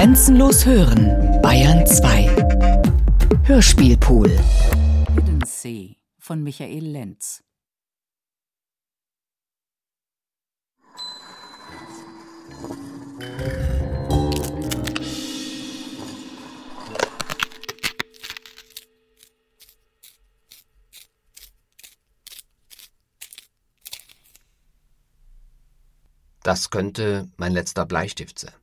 Grenzenlos hören, Bayern 2. Hörspielpool. Hidden Sea von Michael Lenz. Das könnte mein letzter Bleistift sein.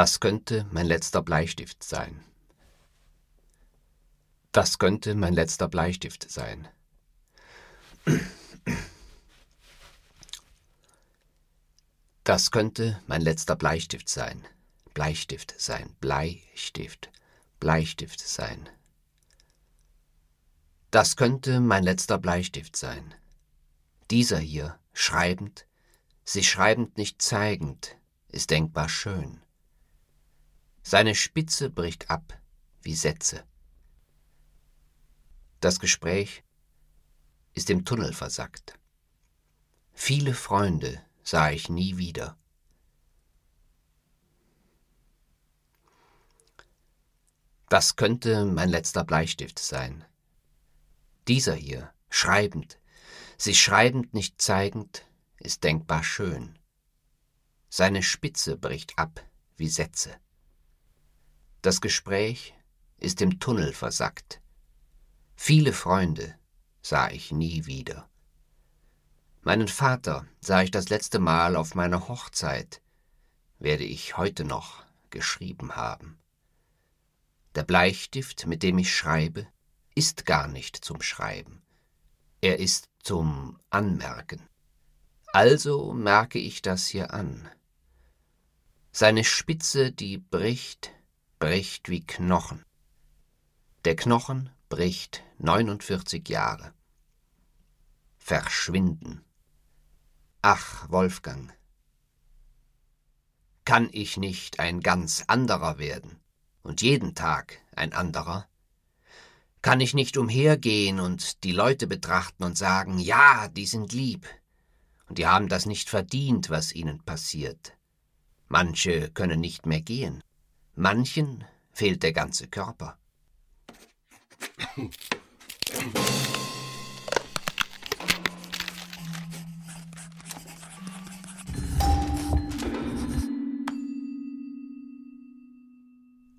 Das könnte mein letzter Bleistift sein. Das könnte mein letzter Bleistift sein. Das könnte mein letzter Bleistift sein. Bleistift sein. Bleistift. Bleistift sein. Das könnte mein letzter Bleistift sein. Dieser hier, schreibend, sich schreibend nicht zeigend, ist denkbar schön. Seine Spitze bricht ab wie Sätze. Das Gespräch ist im Tunnel versackt. Viele Freunde sah ich nie wieder. Das könnte mein letzter Bleistift sein. Dieser hier, schreibend, sich schreibend nicht zeigend, ist denkbar schön. Seine Spitze bricht ab wie Sätze. Das Gespräch ist im Tunnel versackt. Viele Freunde sah ich nie wieder. Meinen Vater sah ich das letzte Mal auf meiner Hochzeit, werde ich heute noch geschrieben haben. Der Bleistift, mit dem ich schreibe, ist gar nicht zum Schreiben. Er ist zum Anmerken. Also merke ich das hier an. Seine Spitze, die bricht, bricht wie Knochen. Der Knochen bricht 49 Jahre. Verschwinden. Ach, Wolfgang, kann ich nicht ein ganz anderer werden und jeden Tag ein anderer? Kann ich nicht umhergehen und die Leute betrachten und sagen, ja, die sind lieb, und die haben das nicht verdient, was ihnen passiert. Manche können nicht mehr gehen, Manchen fehlt der ganze Körper.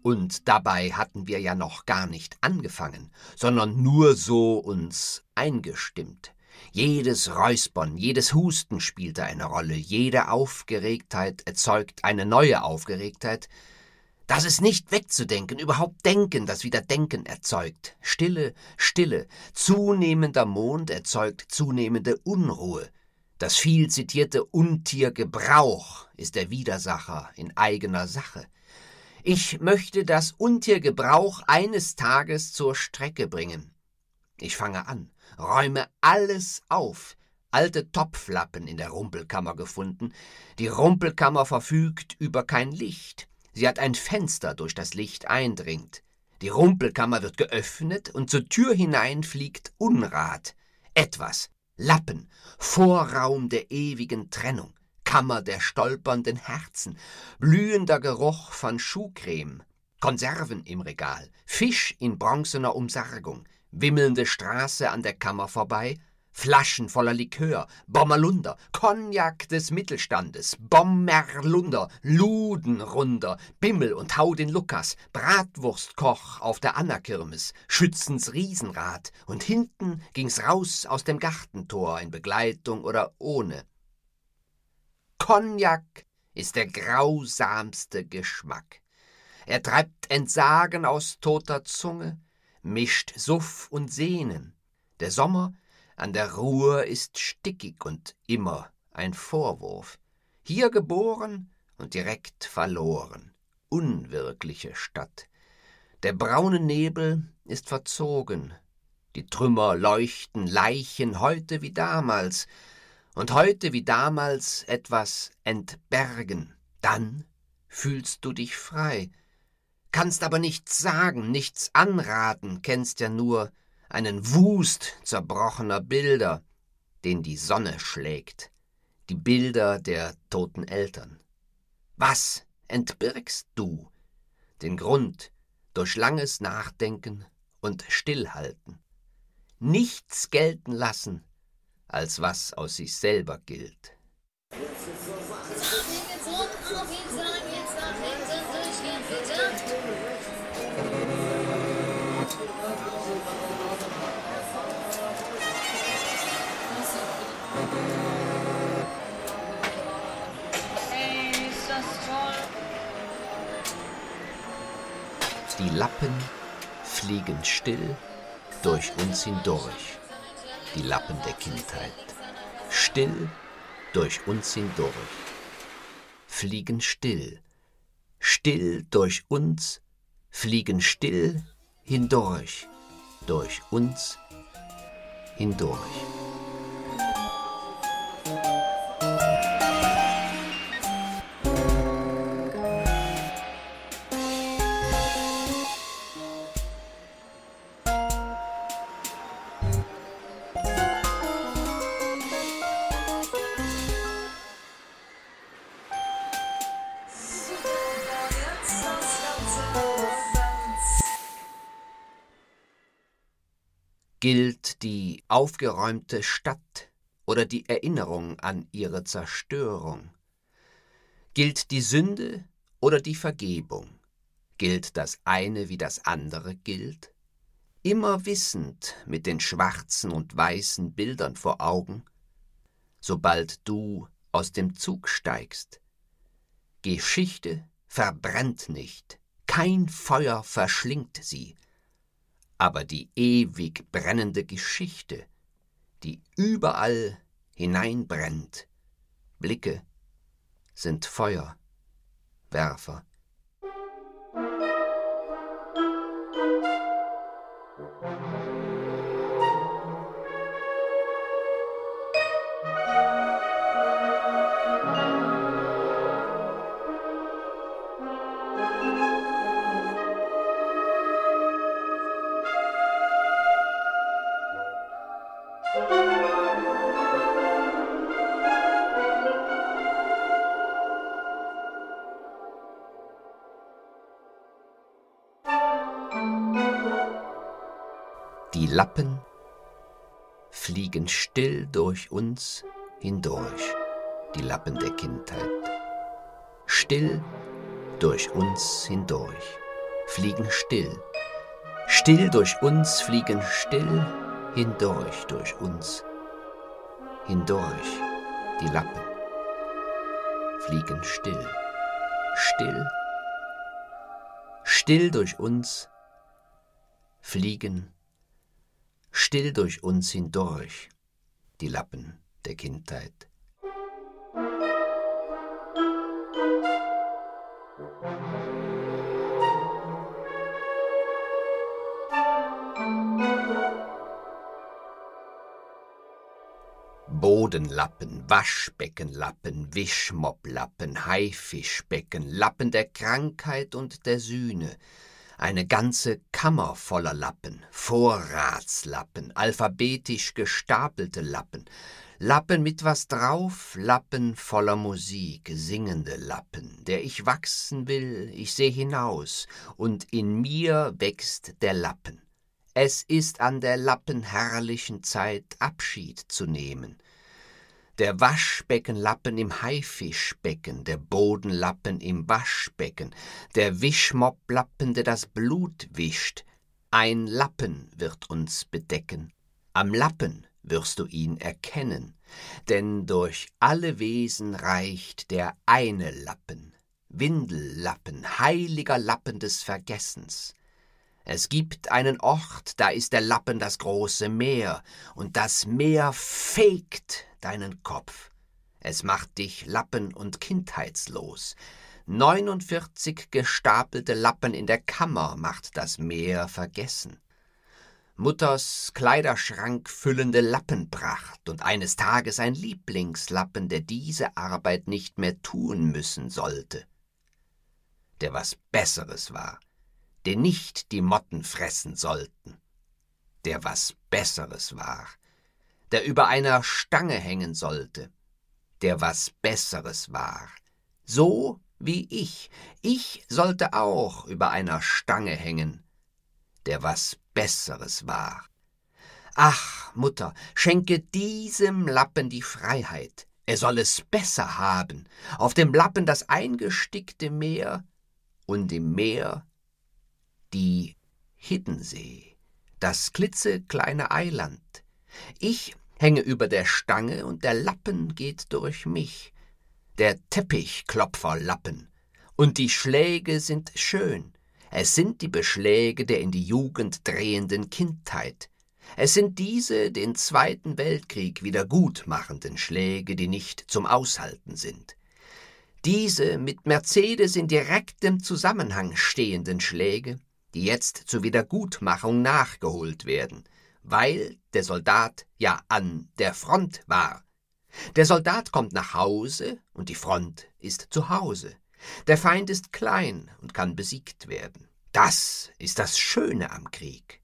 Und dabei hatten wir ja noch gar nicht angefangen, sondern nur so uns eingestimmt. Jedes Räuspern, jedes Husten spielte eine Rolle, jede Aufgeregtheit erzeugt eine neue Aufgeregtheit, das ist nicht wegzudenken, überhaupt Denken, das wieder Denken erzeugt. Stille, Stille, zunehmender Mond erzeugt zunehmende Unruhe. Das viel zitierte Untiergebrauch ist der Widersacher in eigener Sache. Ich möchte das Untiergebrauch eines Tages zur Strecke bringen. Ich fange an, räume alles auf, alte Topflappen in der Rumpelkammer gefunden. Die Rumpelkammer verfügt über kein Licht. Sie hat ein Fenster, durch das Licht eindringt. Die Rumpelkammer wird geöffnet und zur Tür hinein fliegt Unrat. Etwas. Lappen. Vorraum der ewigen Trennung. Kammer der stolpernden Herzen. Blühender Geruch von Schuhcreme. Konserven im Regal. Fisch in bronzener Umsargung. Wimmelnde Straße an der Kammer vorbei. Flaschen voller Likör, Bommerlunder, Cognac des Mittelstandes, Bommerlunder, Ludenrunder, Bimmel und Hau den Lukas, Bratwurstkoch auf der Annakirmes, Schützens Riesenrad und hinten ging's raus aus dem Gartentor in Begleitung oder ohne. Cognac ist der grausamste Geschmack. Er treibt Entsagen aus toter Zunge, mischt Suff und Sehnen. Der Sommer an der Ruhr ist stickig und immer ein Vorwurf. Hier geboren und direkt verloren. Unwirkliche Stadt. Der braune Nebel ist verzogen. Die Trümmer leuchten Leichen heute wie damals. Und heute wie damals etwas entbergen. Dann fühlst du dich frei. Kannst aber nichts sagen, nichts anraten, kennst ja nur einen Wust zerbrochener Bilder, den die Sonne schlägt. die Bilder der toten Eltern. Was entbirgst du? Den Grund durch langes Nachdenken und Stillhalten. Nichts gelten lassen, als was aus sich selber gilt. Die Lappen fliegen still durch uns hindurch, die Lappen der Kindheit. Still durch uns hindurch. Fliegen still, still durch uns, fliegen still hindurch, durch uns hindurch. Gilt die aufgeräumte Stadt oder die Erinnerung an ihre Zerstörung? Gilt die Sünde oder die Vergebung? Gilt das eine wie das andere gilt? Immer wissend mit den schwarzen und weißen Bildern vor Augen, sobald du aus dem Zug steigst. Geschichte verbrennt nicht, kein Feuer verschlingt sie, aber die ewig brennende Geschichte, die überall hineinbrennt. Blicke sind Feuerwerfer. Still durch uns hindurch, die Lappen der Kindheit. Still durch uns hindurch, fliegen still. Still durch uns fliegen still hindurch, durch uns. Hindurch, die Lappen fliegen still. Still, still durch uns fliegen still durch uns hindurch, die Lappen der Kindheit. Bodenlappen, Waschbeckenlappen, Wischmopplappen, Haifischbecken, Lappen der Krankheit und der Sühne, eine ganze Kammer voller Lappen, Vorratslappen, alphabetisch gestapelte Lappen, Lappen mit was drauf, Lappen voller Musik, singende Lappen, der ich wachsen will, ich seh hinaus, und in mir wächst der Lappen. Es ist an der lappenherrlichen Zeit Abschied zu nehmen, der Waschbeckenlappen im Haifischbecken, der Bodenlappen im Waschbecken, der Wischmopplappen, der das Blut wischt. Ein Lappen wird uns bedecken. Am Lappen wirst du ihn erkennen, denn durch alle Wesen reicht der eine Lappen, Windellappen, heiliger Lappen des Vergessens. Es gibt einen Ort, da ist der Lappen das große Meer, und das Meer fegt deinen Kopf. Es macht dich lappen- und kindheitslos. 49 gestapelte Lappen in der Kammer macht das Meer vergessen. Mutters Kleiderschrank füllende Lappenpracht und eines Tages ein Lieblingslappen, der diese Arbeit nicht mehr tun müssen sollte. Der was Besseres war, den nicht die Motten fressen sollten, der was Besseres war, der über einer Stange hängen sollte, der was Besseres war. So wie ich. Ich sollte auch über einer Stange hängen, der was Besseres war. Ach, Mutter, schenke diesem Lappen die Freiheit. Er soll es besser haben. Auf dem Lappen das eingestickte Meer und im Meer die Hiddensee, das klitzekleine Eiland. Ich hänge über der Stange und der Lappen geht durch mich. Der Teppichklopferlappen. Und die Schläge sind schön. Es sind die Beschläge der in die Jugend drehenden Kindheit. Es sind diese den Zweiten Weltkrieg wieder gutmachenden Schläge, die nicht zum Aushalten sind. Diese mit Mercedes in direktem Zusammenhang stehenden Schläge, die jetzt zur Wiedergutmachung nachgeholt werden, weil der Soldat ja an der Front war. Der Soldat kommt nach Hause und die Front ist zu Hause. Der Feind ist klein und kann besiegt werden. Das ist das Schöne am Krieg.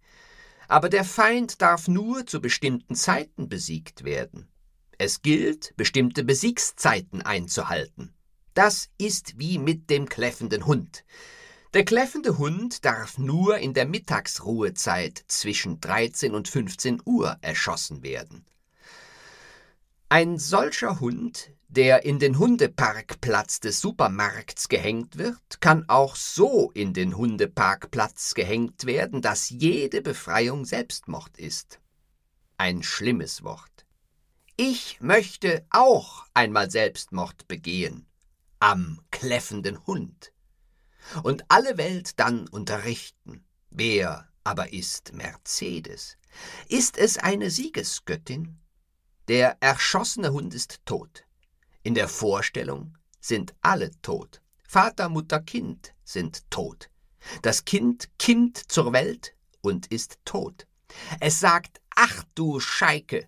Aber der Feind darf nur zu bestimmten Zeiten besiegt werden. Es gilt, bestimmte Besiegszeiten einzuhalten. Das ist wie mit dem kläffenden Hund. Der kläffende Hund darf nur in der Mittagsruhezeit zwischen 13 und 15 Uhr erschossen werden. Ein solcher Hund, der in den Hundeparkplatz des Supermarkts gehängt wird, kann auch so in den Hundeparkplatz gehängt werden, dass jede Befreiung Selbstmord ist. Ein schlimmes Wort. Ich möchte auch einmal Selbstmord begehen. Am kläffenden Hund und alle Welt dann unterrichten. Wer aber ist Mercedes? Ist es eine Siegesgöttin? Der erschossene Hund ist tot. In der Vorstellung sind alle tot. Vater, Mutter, Kind sind tot. Das Kind Kind zur Welt und ist tot. Es sagt, ach du Scheike,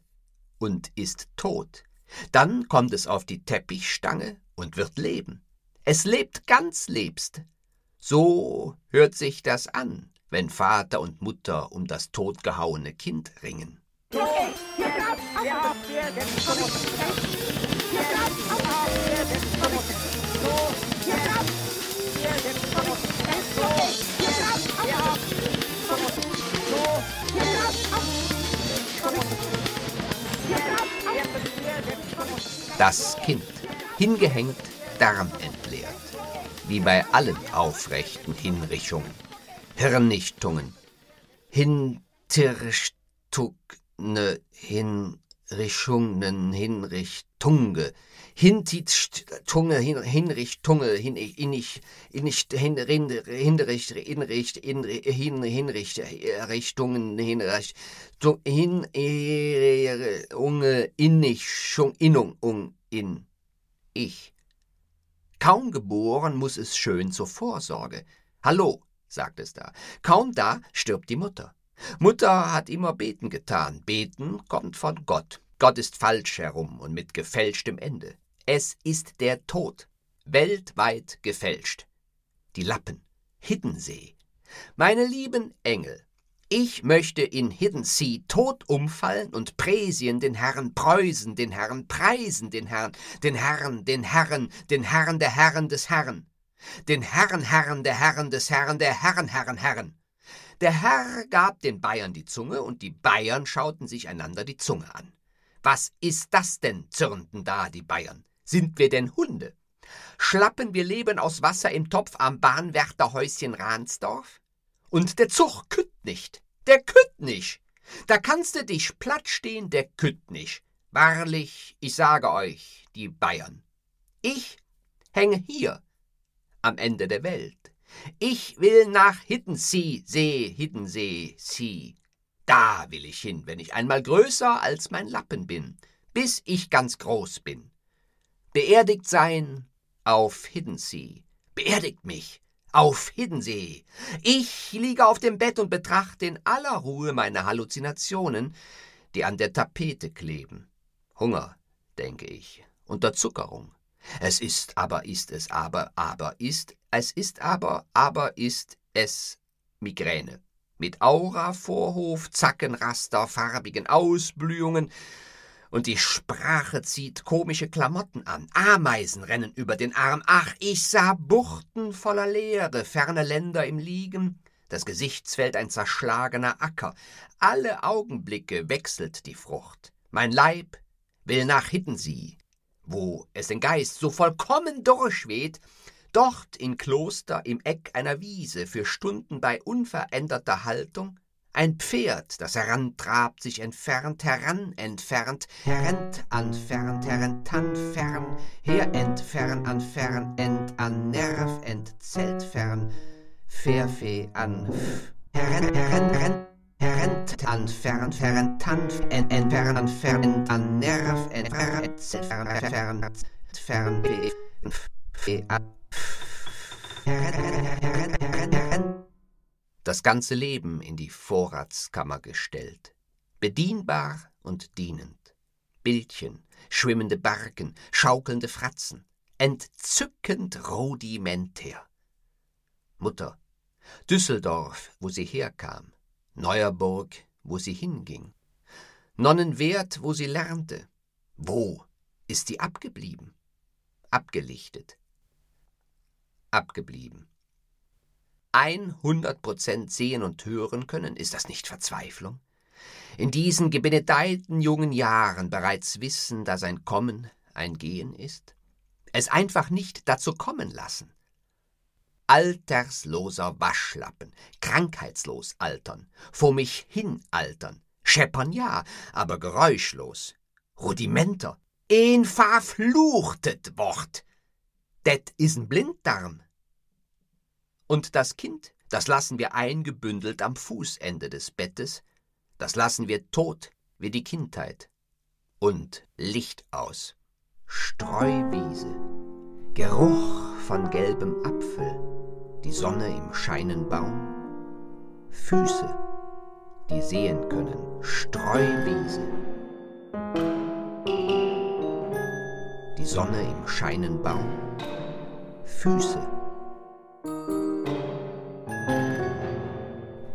und ist tot. Dann kommt es auf die Teppichstange und wird leben. Es lebt ganz lebst, so hört sich das an, wenn Vater und Mutter um das totgehauene Kind ringen. Das Kind, hingehängt, Darm entleert wie bei allen aufrechten Hinrichtungen. Hirnnichtungen, Hintirstugne, Hinrichtungen, Hinrichtunge, Hintitstunge, Hinrichtunge, hin, inich, inich, hinricht, inricht, hin, hinricht, Richtungen, hinricht, hin, unge, innig, innung, in, ich. Kaum geboren muss es schön zur Vorsorge. Hallo, sagt es da. Kaum da stirbt die Mutter. Mutter hat immer beten getan. Beten kommt von Gott. Gott ist falsch herum und mit gefälschtem Ende. Es ist der Tod. Weltweit gefälscht. Die Lappen. Hiddensee. Meine lieben Engel, ich möchte in Hidden Sea tot umfallen und Präsien den Herrn Preußen, den Herrn preisen, den Herrn, den Herrn, den Herrn, den Herrn der Herren des Herrn, den Herrn, Herrn der Herren des Herrn, der Herren, Herren, Herren. Der Herr gab den Bayern die Zunge, und die Bayern schauten sich einander die Zunge an. Was ist das denn? zürnten da die Bayern. Sind wir denn Hunde? Schlappen wir Leben aus Wasser im Topf am Bahnwärterhäuschen Ransdorf? Und der Zug nicht, der kütt nicht. Da kannst du dich platt stehen, der kütt nicht. Wahrlich, ich sage euch, die Bayern. Ich hänge hier, am Ende der Welt. Ich will nach Hiddensee, See, Hiddensee, See. Da will ich hin, wenn ich einmal größer als mein Lappen bin, bis ich ganz groß bin. Beerdigt sein auf Hiddensee. Beerdigt mich auf Hiddensee. Ich liege auf dem Bett und betrachte in aller Ruhe meine Halluzinationen, die an der Tapete kleben. Hunger, denke ich, Unterzuckerung. Es ist aber, ist es aber, aber ist, es ist aber, aber ist es Migräne. Mit Aura, Vorhof, Zackenraster, farbigen Ausblühungen Und die Sprache zieht komische Klamotten an. Ameisen rennen über den Arm. Ach, ich sah Buchten voller Leere, ferne Länder im Liegen. Das Gesichtsfeld ein zerschlagener Acker. Alle Augenblicke wechselt die Frucht. Mein Leib will nach Hiddensee, wo es den Geist so vollkommen durchweht, dort in Kloster im Eck einer Wiese für Stunden bei unveränderter Haltung, ein Pferd, das herantrabt, sich entfernt, heran entfernt, herent entfernt, herentan fern, her entfern, an fern, ent an Nerv, entzelt fern, Fairfee an, herren, herren, herent an fern, ferentan, en, entfern, an fern, an Nerv, entfern, entzelt fern, fern, fern, fern, an, das ganze Leben in die Vorratskammer gestellt, bedienbar und dienend. Bildchen, schwimmende Barken, schaukelnde Fratzen, entzückend rudimentär. Mutter, Düsseldorf, wo sie herkam, Neuerburg, wo sie hinging, Nonnenwert, wo sie lernte. Wo ist sie abgeblieben? Abgelichtet, abgeblieben. 100 Prozent sehen und hören können, ist das nicht Verzweiflung? In diesen gebenedeiten jungen Jahren bereits wissen, dass ein Kommen ein Gehen ist? Es einfach nicht dazu kommen lassen? Altersloser Waschlappen, krankheitslos altern, vor mich hin altern, scheppern ja, aber geräuschlos, Rudimenter, ein verfluchtet Wort, Det is ein Blinddarm. Und das Kind, das lassen wir eingebündelt am Fußende des Bettes, das lassen wir tot wie die Kindheit. Und Licht aus. Streuwiese, Geruch von gelbem Apfel, die Sonne im Scheinenbaum, Füße, die sehen können, Streuwiese. Die Sonne im Scheinenbaum, Füße.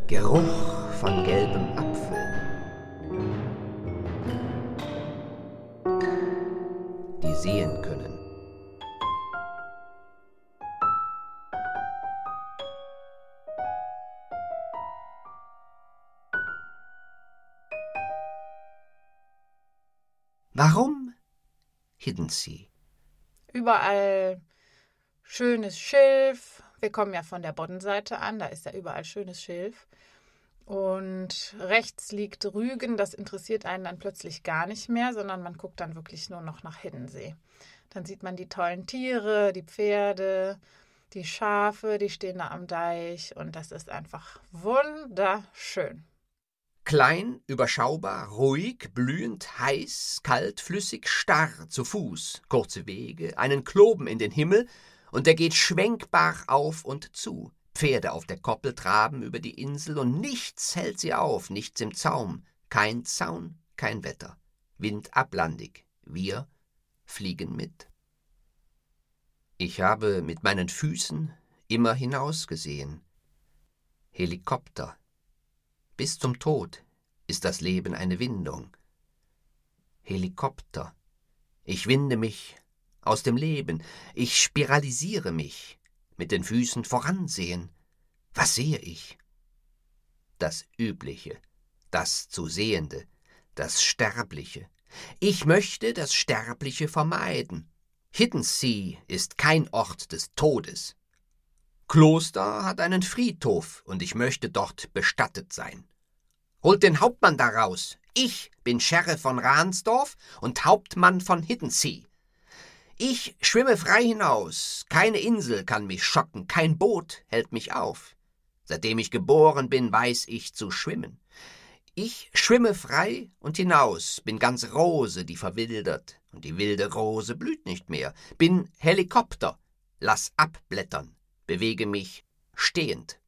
Geruch von gelbem Apfel. Die sehen können. Warum Hidden Sea? Überall schönes Schilf. Wir kommen ja von der Boddenseite an, da ist ja überall schönes Schilf. Und rechts liegt Rügen, das interessiert einen dann plötzlich gar nicht mehr, sondern man guckt dann wirklich nur noch nach Hiddensee. Dann sieht man die tollen Tiere, die Pferde, die Schafe, die stehen da am Deich und das ist einfach wunderschön. Klein, überschaubar, ruhig, blühend, heiß, kalt, flüssig, starr, zu Fuß, kurze Wege, einen Kloben in den Himmel und der geht schwenkbar auf und zu. Pferde auf der Koppel traben über die Insel und nichts hält sie auf, nichts im Zaum, kein Zaun, kein Wetter. Wind ablandig, wir fliegen mit. Ich habe mit meinen Füßen immer hinausgesehen. Helikopter. Bis zum Tod ist das Leben eine Windung. Helikopter. Ich winde mich aus dem Leben. Ich spiralisiere mich, mit den Füßen voransehen. Was sehe ich? Das Übliche, das zu Sehende, das Sterbliche. Ich möchte das Sterbliche vermeiden. Hidden Sea ist kein Ort des Todes. Kloster hat einen Friedhof und ich möchte dort bestattet sein. Holt den Hauptmann daraus. Ich bin Sheriff von Ransdorf und Hauptmann von Hiddensee. Ich schwimme frei hinaus. Keine Insel kann mich schocken, kein Boot hält mich auf. Seitdem ich geboren bin, weiß ich zu schwimmen. Ich schwimme frei und hinaus, bin ganz Rose, die verwildert, und die wilde Rose blüht nicht mehr. Bin Helikopter, lass abblättern, bewege mich stehend.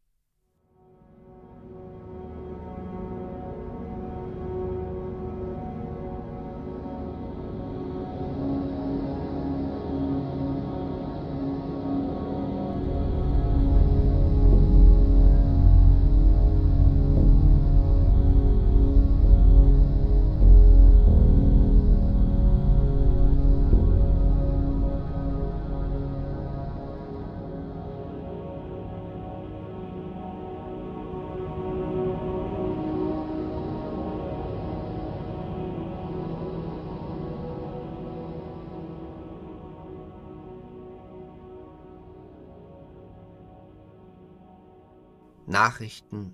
Nachrichten,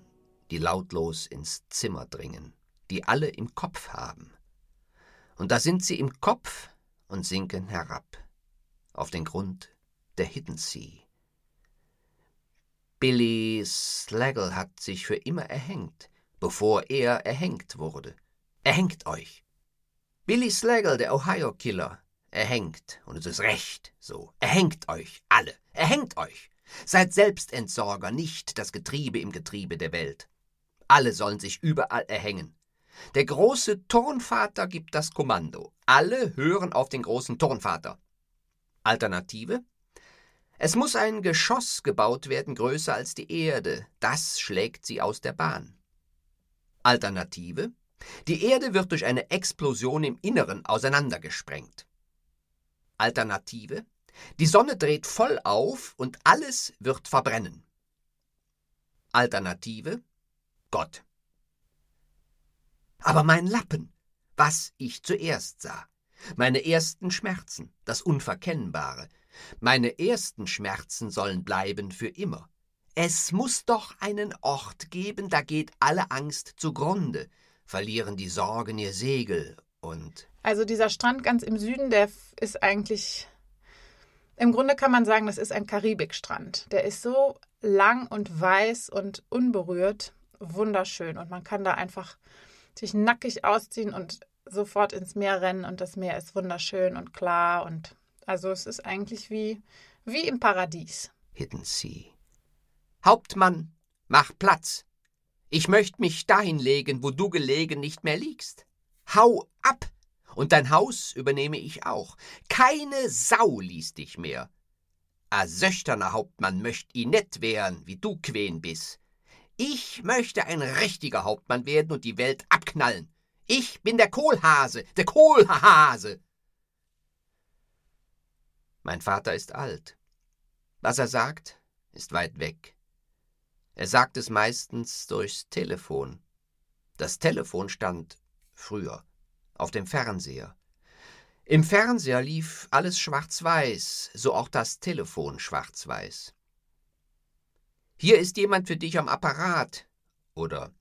die lautlos ins Zimmer dringen, die alle im Kopf haben. Und da sind sie im Kopf und sinken herab auf den Grund der Hidden Sea. Billy Slaggle hat sich für immer erhängt, bevor er erhängt wurde. Erhängt euch. Billy Slaggle, der Ohio-Killer, erhängt, und es ist recht so. Erhängt euch, alle, erhängt euch. Seid Selbstentsorger, nicht das Getriebe im Getriebe der Welt. Alle sollen sich überall erhängen. Der große Turnvater gibt das Kommando. Alle hören auf den großen Turnvater. Alternative? Es muss ein Geschoss gebaut werden, größer als die Erde. Das schlägt sie aus der Bahn. Alternative? Die Erde wird durch eine Explosion im Inneren auseinandergesprengt. Alternative? Die Sonne dreht voll auf und alles wird verbrennen. Alternative? Gott. Aber mein Lappen, was ich zuerst sah, meine ersten Schmerzen, das Unverkennbare, meine ersten Schmerzen sollen bleiben für immer. Es muss doch einen Ort geben, da geht alle Angst zugrunde, verlieren die Sorgen ihr Segel und. Also dieser Strand ganz im Süden, der ist eigentlich. Im Grunde kann man sagen, das ist ein Karibikstrand. Der ist so lang und weiß und unberührt, wunderschön. Und man kann da einfach sich nackig ausziehen und sofort ins Meer rennen und das Meer ist wunderschön und klar und also es ist eigentlich wie, wie im Paradies. Hidden Sea. Hauptmann, mach Platz. Ich möchte mich dahin legen, wo du gelegen nicht mehr liegst. Hau ab! Und dein Haus übernehme ich auch. Keine Sau ließ dich mehr. A söchterner Hauptmann möcht i net wären, wie du Quen bist. Ich möchte ein richtiger Hauptmann werden und die Welt abknallen. Ich bin der Kohlhase, der Kohlhase. Mein Vater ist alt. Was er sagt, ist weit weg. Er sagt es meistens durchs Telefon. Das Telefon stand früher auf dem Fernseher. Im Fernseher lief alles schwarz-weiß, so auch das Telefon schwarz-weiß. Hier ist jemand für dich am Apparat oder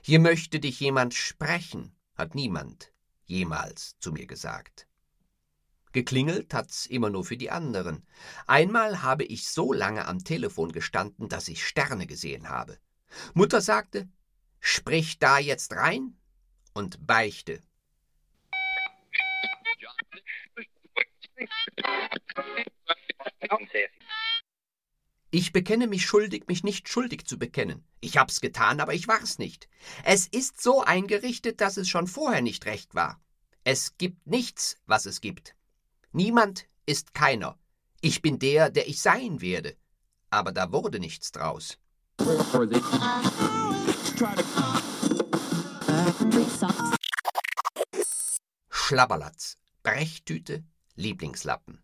hier möchte dich jemand sprechen hat niemand jemals zu mir gesagt. Geklingelt hat's immer nur für die anderen. Einmal habe ich so lange am Telefon gestanden, dass ich Sterne gesehen habe. Mutter sagte, sprich da jetzt rein und beichte. Ich bekenne mich schuldig, mich nicht schuldig zu bekennen. Ich hab's getan, aber ich war's nicht. Es ist so eingerichtet, dass es schon vorher nicht recht war. Es gibt nichts, was es gibt. Niemand ist keiner. Ich bin der, der ich sein werde. Aber da wurde nichts draus. Schlabberlatz, Brechtüte, Lieblingslappen.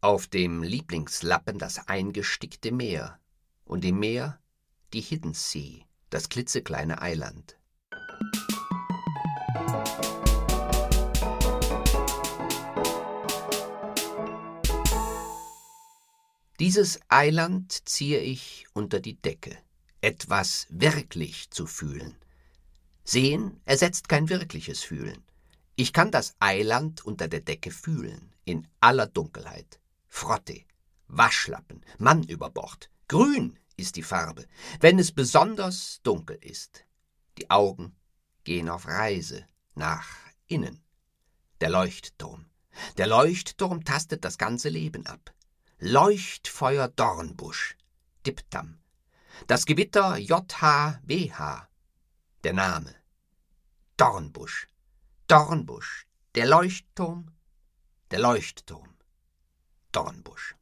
Auf dem Lieblingslappen das eingestickte Meer und im Meer die Hidden Sea, das klitzekleine Eiland. Dieses Eiland ziehe ich unter die Decke, etwas wirklich zu fühlen. Sehen ersetzt kein wirkliches Fühlen. Ich kann das Eiland unter der Decke fühlen, in aller Dunkelheit. Frotte, Waschlappen, Mann über Bord. Grün ist die Farbe, wenn es besonders dunkel ist. Die Augen gehen auf Reise nach innen. Der Leuchtturm. Der Leuchtturm tastet das ganze Leben ab. Leuchtfeuer Dornbusch. Diptam. Das Gewitter JHWH. Der Name. Dornbusch. Dornbusch. Der Leuchtturm. Der Leuchtturm. Dornbusch.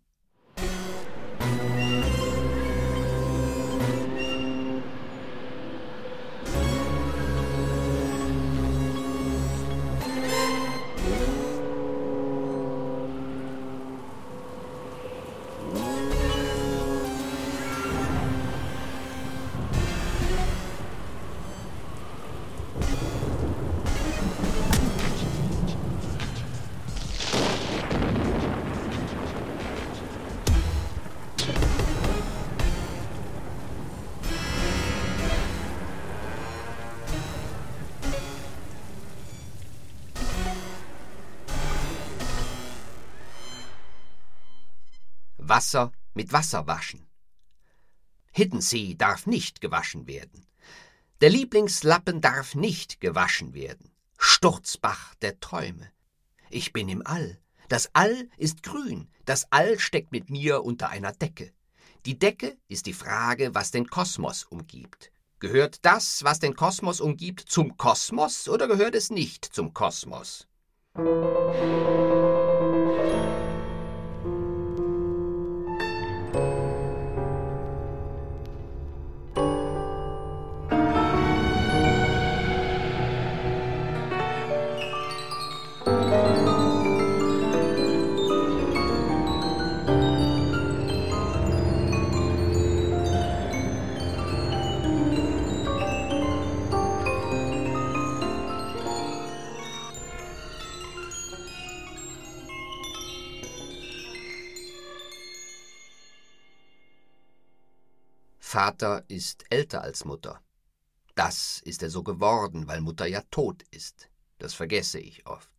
Wasser mit Wasser waschen. Hiddensee darf nicht gewaschen werden. Der Lieblingslappen darf nicht gewaschen werden. Sturzbach der Träume. Ich bin im All. Das All ist grün. Das All steckt mit mir unter einer Decke. Die Decke ist die Frage, was den Kosmos umgibt. Gehört das, was den Kosmos umgibt, zum Kosmos oder gehört es nicht zum Kosmos? Vater ist älter als Mutter. Das ist er so geworden, weil Mutter ja tot ist. Das vergesse ich oft.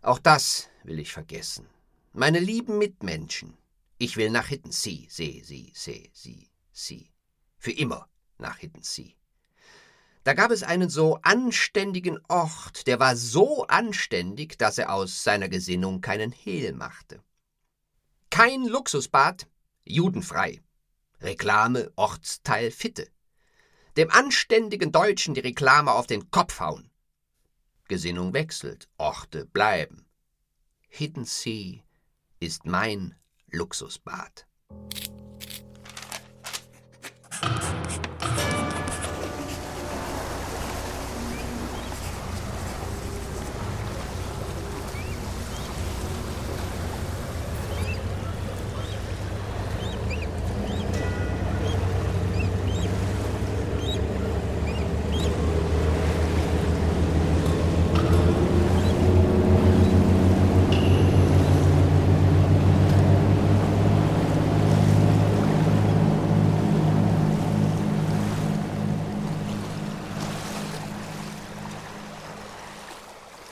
Auch das will ich vergessen. Meine lieben Mitmenschen. Ich will nach Hiddensee, see, sie, see, sie, sie. Für immer nach Hiddensee. Da gab es einen so anständigen Ort, der war so anständig, dass er aus seiner Gesinnung keinen Hehl machte. Kein Luxusbad, judenfrei. Reklame Ortsteil Fitte. Dem anständigen Deutschen die Reklame auf den Kopf hauen. Gesinnung wechselt, Orte bleiben. Hiddensee ist mein Luxusbad.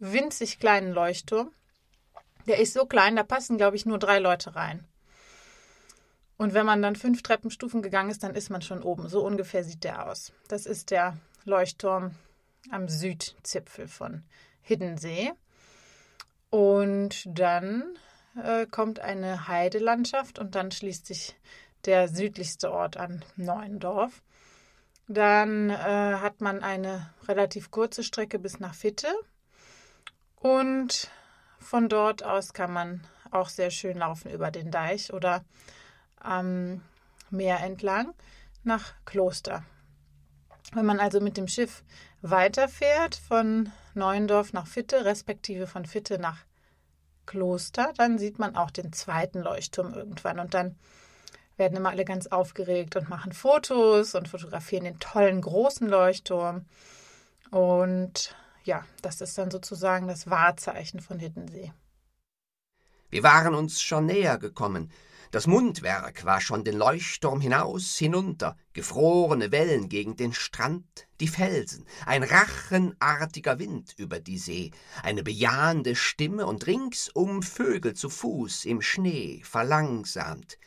winzig kleinen Leuchtturm. Der ist so klein, da passen, glaube ich, nur drei Leute rein. Und wenn man dann fünf Treppenstufen gegangen ist, dann ist man schon oben. So ungefähr sieht der aus. Das ist der Leuchtturm am Südzipfel von Hiddensee. Und dann äh, kommt eine Heidelandschaft und dann schließt sich der südlichste Ort an Neuendorf. Dann äh, hat man eine relativ kurze Strecke bis nach Fitte und von dort aus kann man auch sehr schön laufen über den Deich oder am Meer entlang nach Kloster. Wenn man also mit dem Schiff weiterfährt von Neuendorf nach Fitte, respektive von Fitte nach Kloster, dann sieht man auch den zweiten Leuchtturm irgendwann. Und dann werden immer alle ganz aufgeregt und machen Fotos und fotografieren den tollen großen Leuchtturm. Und ja, das ist dann sozusagen das Wahrzeichen von Hiddensee. Wir waren uns schon näher gekommen. Das Mundwerk war schon den Leuchtturm hinaus, hinunter, gefrorene Wellen gegen den Strand, die Felsen, ein rachenartiger Wind über die See, eine bejahende Stimme und ringsum Vögel zu Fuß im Schnee, verlangsamt,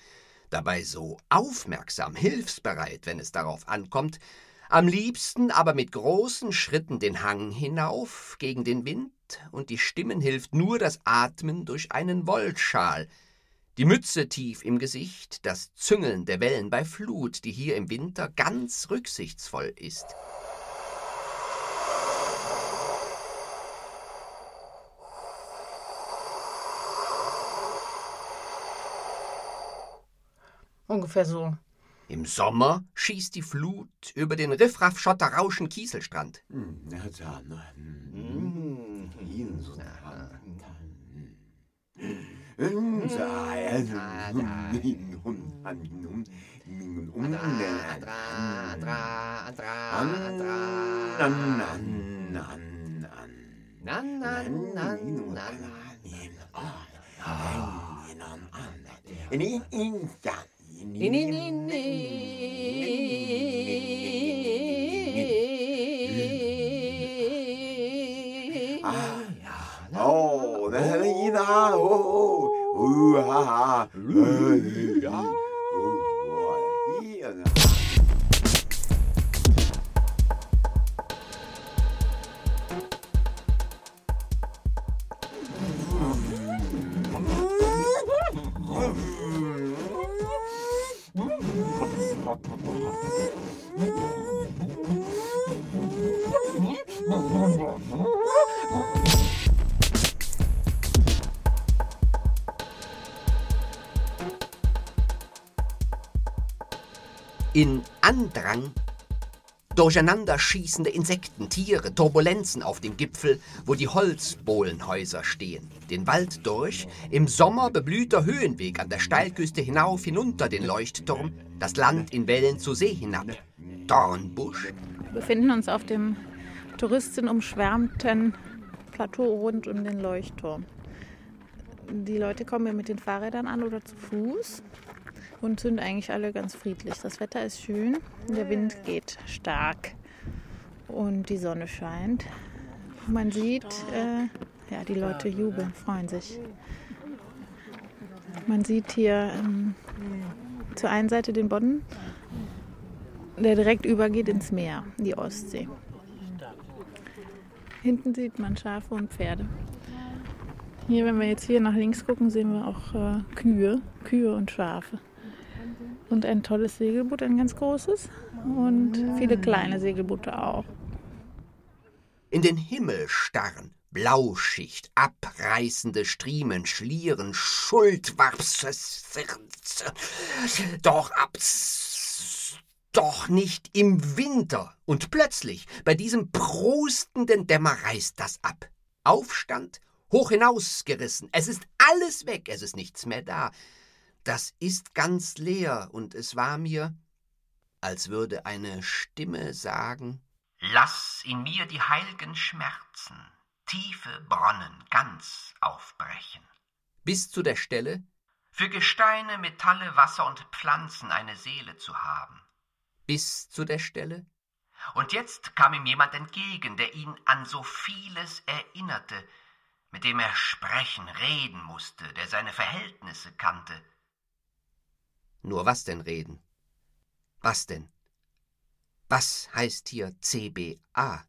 dabei so aufmerksam, hilfsbereit, wenn es darauf ankommt, am liebsten aber mit großen Schritten den Hang hinauf gegen den Wind, und die Stimmen hilft nur das Atmen durch einen Wollschal, die Mütze tief im Gesicht, das Züngeln der Wellen bei Flut, die hier im Winter ganz rücksichtsvoll ist. Ungefähr so. Im Sommer schießt die Flut über den Riffraff-Schotter-Rauschen Kieselstrand. Oh, Nina, oh, oh, ha, ha. In Andrang durcheinander schießende Insekten, Tiere, Turbulenzen auf dem Gipfel, wo die Holzbohlenhäuser stehen. Den Wald durch, im Sommer beblühter Höhenweg an der Steilküste hinauf hinunter den Leuchtturm, das Land in Wellen zur See hinab. Dornbusch. Wir befinden uns auf dem touristenumschwärmten Plateau rund um den Leuchtturm. Die Leute kommen hier mit den Fahrrädern an oder zu Fuß und sind eigentlich alle ganz friedlich. Das Wetter ist schön, der Wind geht stark und die Sonne scheint. Man sieht, äh, ja, die Leute jubeln, freuen sich. Man sieht hier ähm, zur einen Seite den Bodden, der direkt übergeht ins Meer, die Ostsee. Hinten sieht man Schafe und Pferde. Hier, wenn wir jetzt hier nach links gucken, sehen wir auch äh, Kühe, Kühe und Schafe. Und ein tolles Segelboot, ein ganz großes. Und viele kleine Segelboote auch. In den Himmel starren, Blauschicht, abreißende Striemen, Schlieren, Schuldwaps, doch ab, doch nicht im Winter. Und plötzlich, bei diesem prustenden Dämmer reißt das ab. Aufstand, hoch hinausgerissen. Es ist alles weg, es ist nichts mehr da. Das ist ganz leer, und es war mir, als würde eine Stimme sagen Lass in mir die heilgen Schmerzen, tiefe Bronnen ganz aufbrechen. Bis zu der Stelle Für Gesteine, Metalle, Wasser und Pflanzen eine Seele zu haben. Bis zu der Stelle Und jetzt kam ihm jemand entgegen, der ihn an so vieles erinnerte, mit dem er sprechen, reden musste, der seine Verhältnisse kannte. Nur was denn reden? Was denn? Was heißt hier CBA?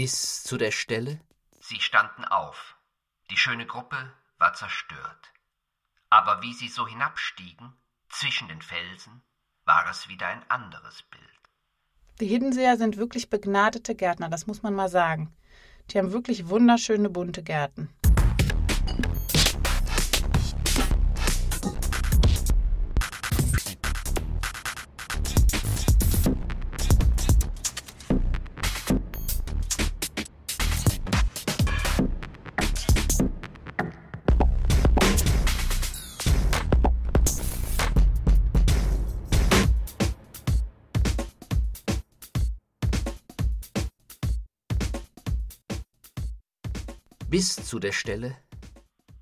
Bis zu der Stelle? Sie standen auf. Die schöne Gruppe war zerstört. Aber wie sie so hinabstiegen, zwischen den Felsen, war es wieder ein anderes Bild. Die Hiddenseer sind wirklich begnadete Gärtner, das muss man mal sagen. Die haben wirklich wunderschöne bunte Gärten. Bis zu der Stelle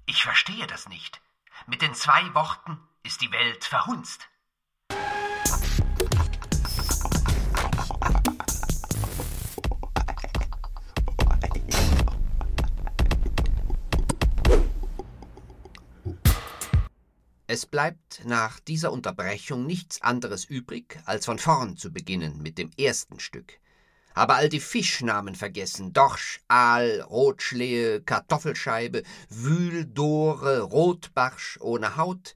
Ich verstehe das nicht. Mit den zwei Worten ist die Welt verhunzt. Es bleibt nach dieser Unterbrechung nichts anderes übrig, als von vorn zu beginnen mit dem ersten Stück. Aber all die Fischnamen vergessen: Dorsch, Aal, Rotschlehe, Kartoffelscheibe, Wühldore, Rotbarsch ohne Haut.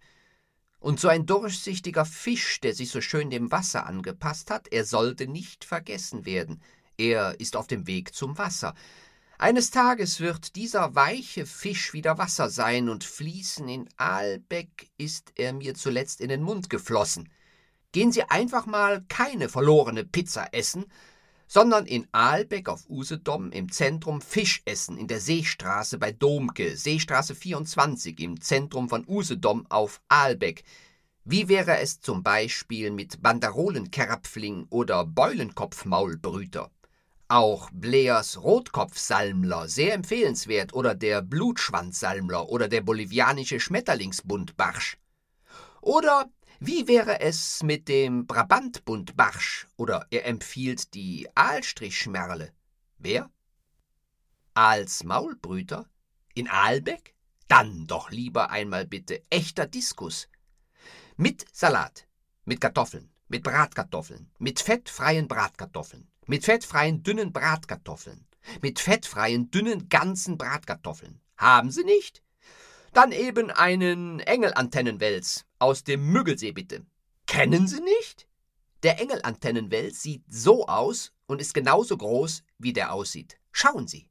Und so ein durchsichtiger Fisch, der sich so schön dem Wasser angepasst hat, er sollte nicht vergessen werden. Er ist auf dem Weg zum Wasser. Eines Tages wird dieser weiche Fisch wieder Wasser sein und fließen. In Aalbeck ist er mir zuletzt in den Mund geflossen. Gehen Sie einfach mal keine verlorene Pizza essen, sondern in Aalbeck auf Usedom im Zentrum Fisch essen, in der Seestraße bei Domke, Seestraße 24 im Zentrum von Usedom auf Aalbeck. Wie wäre es zum Beispiel mit Banderolenkerpfling oder Beulenkopfmaulbrüter? Auch Bleers Rotkopfsalmler, sehr empfehlenswert, oder der Blutschwanzsalmler oder der bolivianische Schmetterlingsbuntbarsch. Oder wie wäre es mit dem Brabantbuntbarsch oder er empfiehlt die Aalstrichschmerle? Wer? Aals Maulbrüter? In Aalbeck? Dann doch lieber einmal bitte echter Diskus. Mit Salat, mit Kartoffeln, mit Bratkartoffeln, mit fettfreien Bratkartoffeln, mit fettfreien dünnen Bratkartoffeln. Mit fettfreien dünnen ganzen Bratkartoffeln. Haben Sie nicht? Dann eben einen Engelantennenwels aus dem Müggelsee bitte. Kennen Sie nicht? Der Engelantennenwels sieht so aus und ist genauso groß, wie der aussieht. Schauen Sie.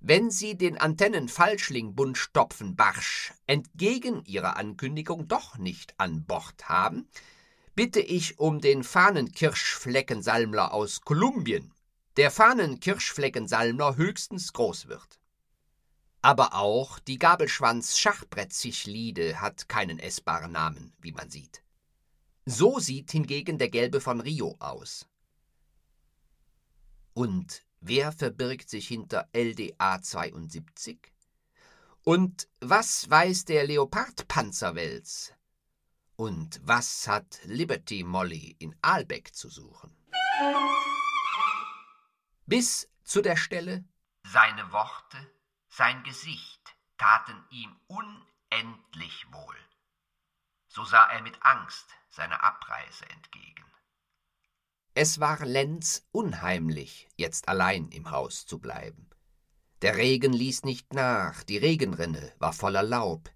Wenn Sie den Antennenfalschling-Buntstopfen-Barsch entgegen Ihrer Ankündigung doch nicht an Bord haben, bitte ich um den Fahnenkirschfleckensalmler aus Kolumbien, der Fahnenkirschfleckensalmler höchstens groß wird. Aber auch die Gabelschwanz-Schachbrettzichlide hat keinen essbaren Namen, wie man sieht. So sieht hingegen der gelbe von Rio aus. Und wer verbirgt sich hinter LDA 72? Und was weiß der Leopardpanzerwels? Und was hat Liberty Molly in Aalbeck zu suchen? Bis zu der Stelle Seine Worte, sein Gesicht taten ihm unendlich wohl. So sah er mit Angst seiner Abreise entgegen. Es war Lenz unheimlich, jetzt allein im Haus zu bleiben. Der Regen ließ nicht nach, die Regenrinne war voller Laub,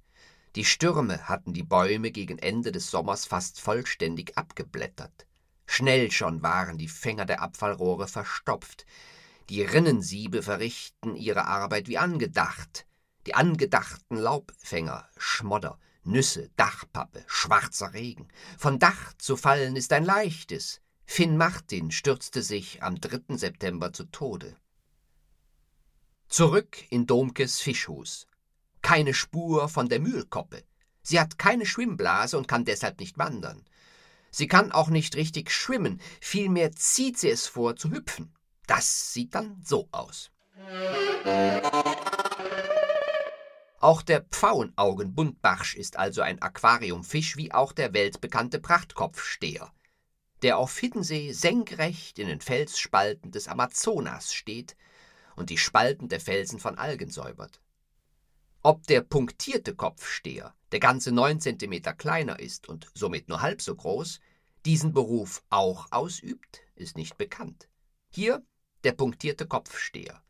die Stürme hatten die Bäume gegen Ende des Sommers fast vollständig abgeblättert. Schnell schon waren die Fänger der Abfallrohre verstopft. Die Rinnensiebe verrichten ihre Arbeit wie angedacht. Die angedachten Laubfänger, Schmodder, Nüsse, Dachpappe, schwarzer Regen. Von Dach zu fallen ist ein leichtes. Finn Martin stürzte sich am 3. September zu Tode. Zurück in Domkes Fischhus keine Spur von der Mühlkoppe. Sie hat keine Schwimmblase und kann deshalb nicht wandern. Sie kann auch nicht richtig schwimmen, vielmehr zieht sie es vor zu hüpfen. Das sieht dann so aus. Auch der Pfauenaugenbuntbarsch ist also ein Aquariumfisch wie auch der weltbekannte Prachtkopfsteher, der auf Hiddensee senkrecht in den Felsspalten des Amazonas steht und die Spalten der Felsen von Algen säubert. Ob der punktierte Kopfsteher, der ganze neun Zentimeter kleiner ist und somit nur halb so groß, diesen Beruf auch ausübt, ist nicht bekannt. Hier der punktierte Kopfsteher.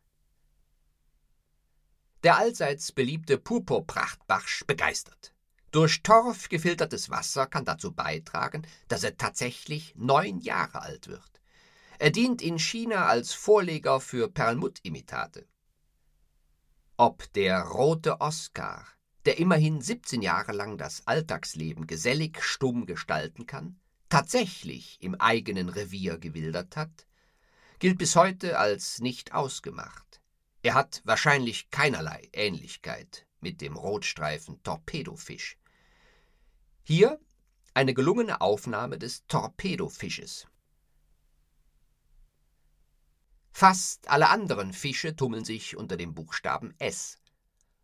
Der allseits beliebte Purpurprachtbarsch begeistert. Durch Torf gefiltertes Wasser kann dazu beitragen, dass er tatsächlich neun Jahre alt wird. Er dient in China als Vorleger für Perlmuttimitate ob der rote Oskar, der immerhin 17 Jahre lang das Alltagsleben gesellig stumm gestalten kann, tatsächlich im eigenen Revier gewildert hat, gilt bis heute als nicht ausgemacht. Er hat wahrscheinlich keinerlei Ähnlichkeit mit dem Rotstreifen Torpedofisch. Hier eine gelungene Aufnahme des Torpedofisches. Fast alle anderen Fische tummeln sich unter dem Buchstaben S.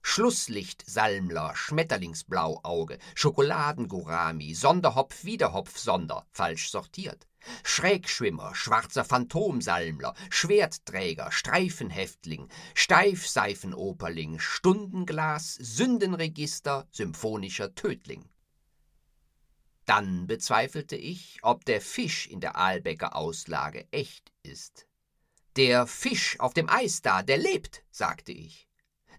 Schlusslichtsalmler, Schmetterlingsblauauge, Schokoladengurami, Sonderhopf, Wiederhopf, Sonder, falsch sortiert. Schrägschwimmer, schwarzer Phantomsalmler, Schwertträger, Streifenhäftling, Steifseifenoperling, Stundenglas, Sündenregister, symphonischer Tödling. Dann bezweifelte ich, ob der Fisch in der Aalbecker Auslage echt ist. Der Fisch auf dem Eis da, der lebt, sagte ich.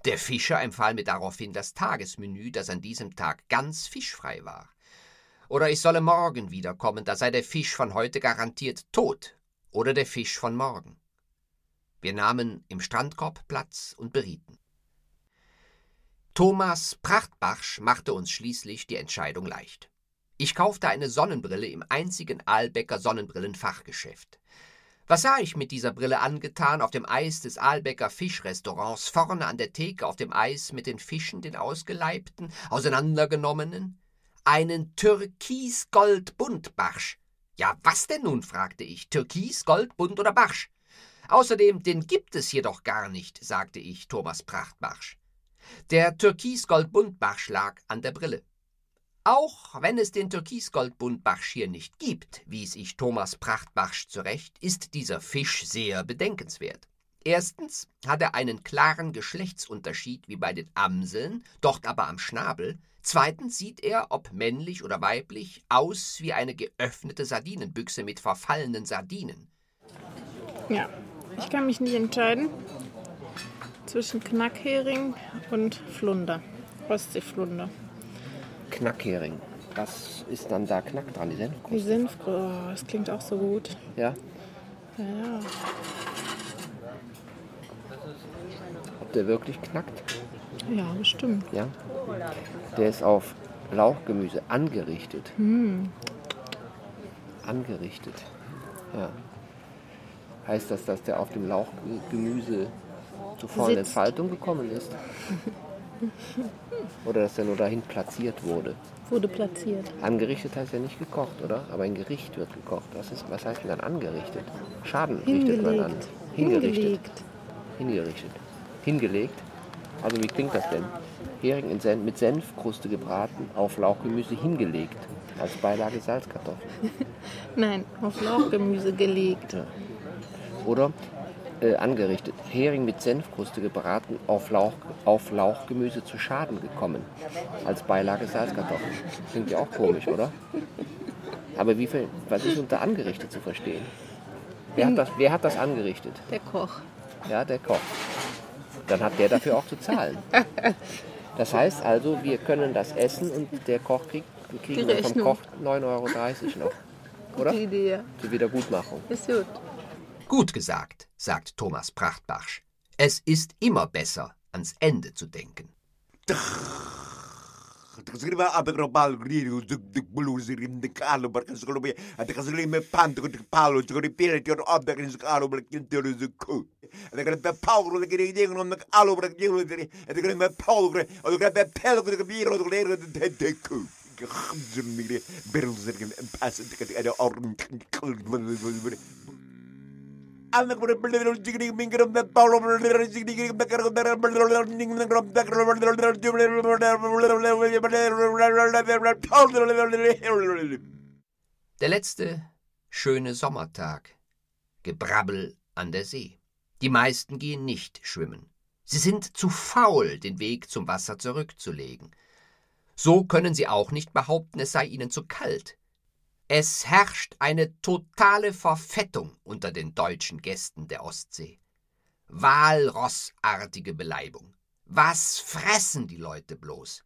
Der Fischer empfahl mir daraufhin das Tagesmenü, das an diesem Tag ganz fischfrei war. Oder ich solle morgen wiederkommen, da sei der Fisch von heute garantiert tot. Oder der Fisch von morgen. Wir nahmen im Strandkorb Platz und berieten. Thomas Prachtbarsch machte uns schließlich die Entscheidung leicht. Ich kaufte eine Sonnenbrille im einzigen Aalbecker Sonnenbrillenfachgeschäft. Was sah ich mit dieser Brille angetan auf dem Eis des Aalbecker Fischrestaurants, vorne an der Theke auf dem Eis mit den Fischen, den ausgeleibten, auseinandergenommenen? Einen Türkis-Gold-Bunt-Barsch. Ja, was denn nun? fragte ich. Türkis, Gold, Bunt oder Barsch? Außerdem, den gibt es hier doch gar nicht, sagte ich Thomas Prachtbarsch. Der Türkis-Gold-Bunt-Barsch lag an der Brille. Auch wenn es den Türkisgoldbuntbarsch hier nicht gibt, wies ich Thomas Prachtbarsch zurecht, ist dieser Fisch sehr bedenkenswert. Erstens hat er einen klaren Geschlechtsunterschied wie bei den Amseln, dort aber am Schnabel. Zweitens sieht er, ob männlich oder weiblich, aus wie eine geöffnete Sardinenbüchse mit verfallenen Sardinen. Ja, ich kann mich nicht entscheiden zwischen Knackhering und Flunder, Ostseeflunder. Knackhering. Was ist dann da Knack dran? Die Die Senfkruste? Senf, oh, das klingt auch so gut. Ja. Ja, ja. Ob der wirklich knackt? ja bestimmt. Ja. Der ist auf Lauchgemüse angerichtet. Angerichtet. Ja. Heißt das, dass der auf dem Lauchgemüse zu vollen Sitzt. Entfaltung gekommen ist? Oder dass er nur dahin platziert wurde? Wurde platziert. Angerichtet heißt ja nicht gekocht, oder? Aber ein Gericht wird gekocht. Was, ist, was heißt denn dann angerichtet? Schaden richtet man an. Hingelegt. Hingerichtet. Hingelegt. Hingerichtet. Hingelegt. Also wie klingt das denn? Hering in Sen mit Senfkruste gebraten, auf Lauchgemüse hingelegt. Als Beilage Salzkartoffeln. Nein, auf Lauchgemüse gelegt. Oder äh, angerichtet. Hering mit Senfkruste gebraten, auf, Lauch, auf Lauchgemüse zu Schaden gekommen. Als Beilage Salzkartoffeln. Klingt ja auch komisch, oder? Aber wie viel, was ist unter angerichtet zu verstehen? Wer hat das, wer hat das angerichtet? Der Koch. Ja, der Koch. Dann hat der dafür auch zu zahlen. Das heißt also, wir können das essen und der Koch kriegt, kriegen Die vom. Koch 9,30 Euro noch. Oder? Die Idee. Zur Wiedergutmachung. Ist gut. Gut gesagt, sagt Thomas Prachtbarsch. Es ist immer besser, ans Ende zu denken. Der letzte schöne Sommertag. Gebrabbel an der See. Die meisten gehen nicht schwimmen. Sie sind zu faul, den Weg zum Wasser zurückzulegen. So können sie auch nicht behaupten, es sei ihnen zu kalt. Es herrscht eine totale Verfettung unter den deutschen Gästen der Ostsee. Walrossartige Beleibung. Was fressen die Leute bloß?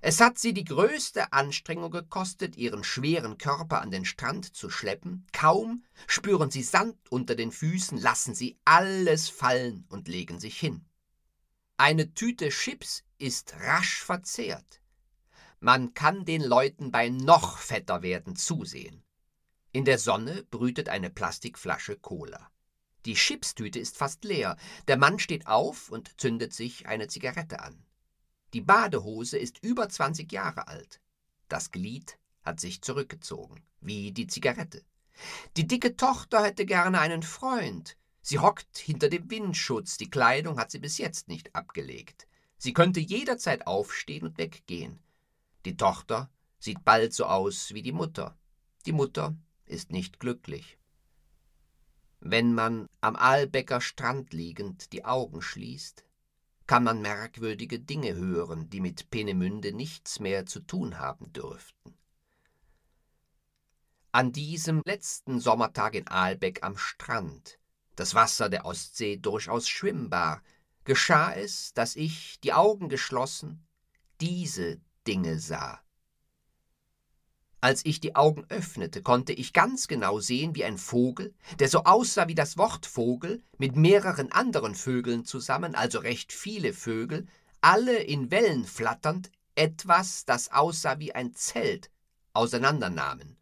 Es hat sie die größte Anstrengung gekostet, ihren schweren Körper an den Strand zu schleppen. Kaum spüren sie Sand unter den Füßen, lassen sie alles fallen und legen sich hin. Eine Tüte Chips ist rasch verzehrt. Man kann den Leuten bei noch fetter werden zusehen. In der Sonne brütet eine Plastikflasche Cola. Die Chipstüte ist fast leer. Der Mann steht auf und zündet sich eine Zigarette an. Die Badehose ist über 20 Jahre alt. Das Glied hat sich zurückgezogen, wie die Zigarette. Die dicke Tochter hätte gerne einen Freund. Sie hockt hinter dem Windschutz, die Kleidung hat sie bis jetzt nicht abgelegt. Sie könnte jederzeit aufstehen und weggehen. Die Tochter sieht bald so aus wie die Mutter. Die Mutter ist nicht glücklich. Wenn man am Aalbecker Strand liegend die Augen schließt, kann man merkwürdige Dinge hören, die mit Peenemünde nichts mehr zu tun haben dürften. An diesem letzten Sommertag in Aalbeck am Strand, das Wasser der Ostsee durchaus schwimmbar, geschah es, dass ich, die Augen geschlossen, diese Dinge sah. Als ich die Augen öffnete, konnte ich ganz genau sehen, wie ein Vogel, der so aussah wie das Wort Vogel, mit mehreren anderen Vögeln zusammen, also recht viele Vögel, alle in Wellen flatternd, etwas, das aussah wie ein Zelt, auseinandernahmen.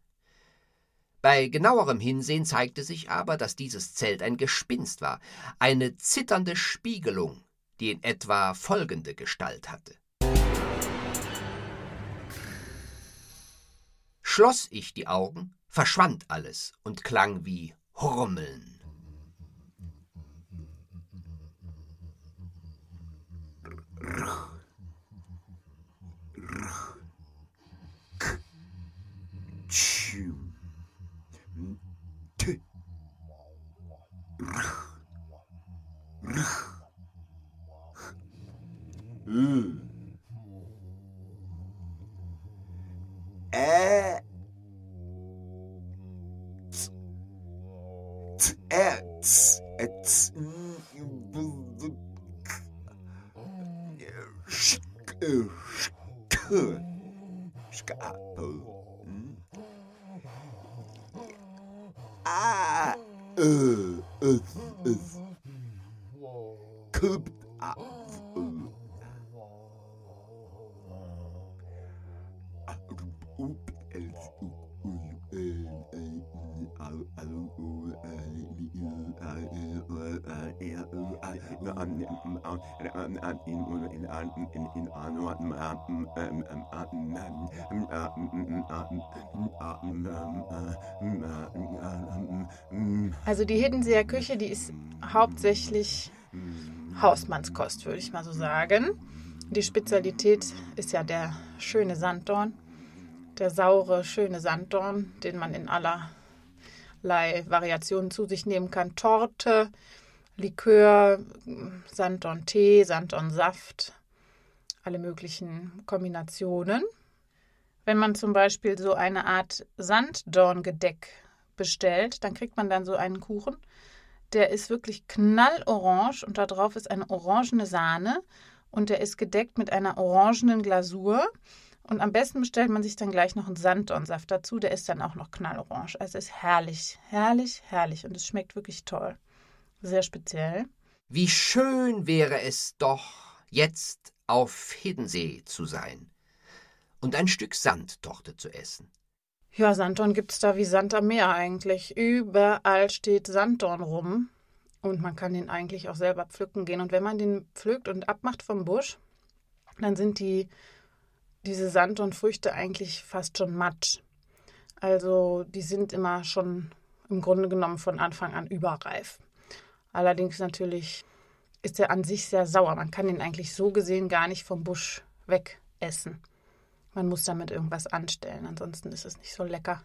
Bei genauerem Hinsehen zeigte sich aber, dass dieses Zelt ein Gespinst war, eine zitternde Spiegelung, die in etwa folgende Gestalt hatte. Schloss ich die Augen, verschwand alles und klang wie Hurmeln. Äh. at at at skapel. Ah, uh, uh, uh, Also die Hiddenseer Küche, die ist hauptsächlich Hausmannskost, würde ich mal so sagen. Die Spezialität ist ja der schöne Sanddorn, der saure, schöne Sanddorn, den man in allerlei Variationen zu sich nehmen kann. Torte, Likör, Sanddorn-Tee, Sanddorn-Saft, alle möglichen Kombinationen. Wenn man zum Beispiel so eine Art Sanddorngedeck bestellt, dann kriegt man dann so einen Kuchen. Der ist wirklich knallorange und da drauf ist eine orangene Sahne und der ist gedeckt mit einer orangenen Glasur. Und am besten bestellt man sich dann gleich noch einen Sanddornsaft dazu. Der ist dann auch noch knallorange. Also es ist herrlich, herrlich, herrlich und es schmeckt wirklich toll. Sehr speziell. Wie schön wäre es doch, jetzt auf Hiddensee zu sein und ein Stück Sandtorte zu essen. Ja, Sanddorn gibt es da wie Sand am Meer eigentlich. Überall steht Sanddorn rum. Und man kann den eigentlich auch selber pflücken gehen. Und wenn man den pflückt und abmacht vom Busch, dann sind die, diese Sanddornfrüchte eigentlich fast schon matsch. Also die sind immer schon im Grunde genommen von Anfang an überreif. Allerdings natürlich ist er an sich sehr sauer. Man kann ihn eigentlich so gesehen gar nicht vom Busch wegessen. Man muss damit irgendwas anstellen, ansonsten ist es nicht so lecker.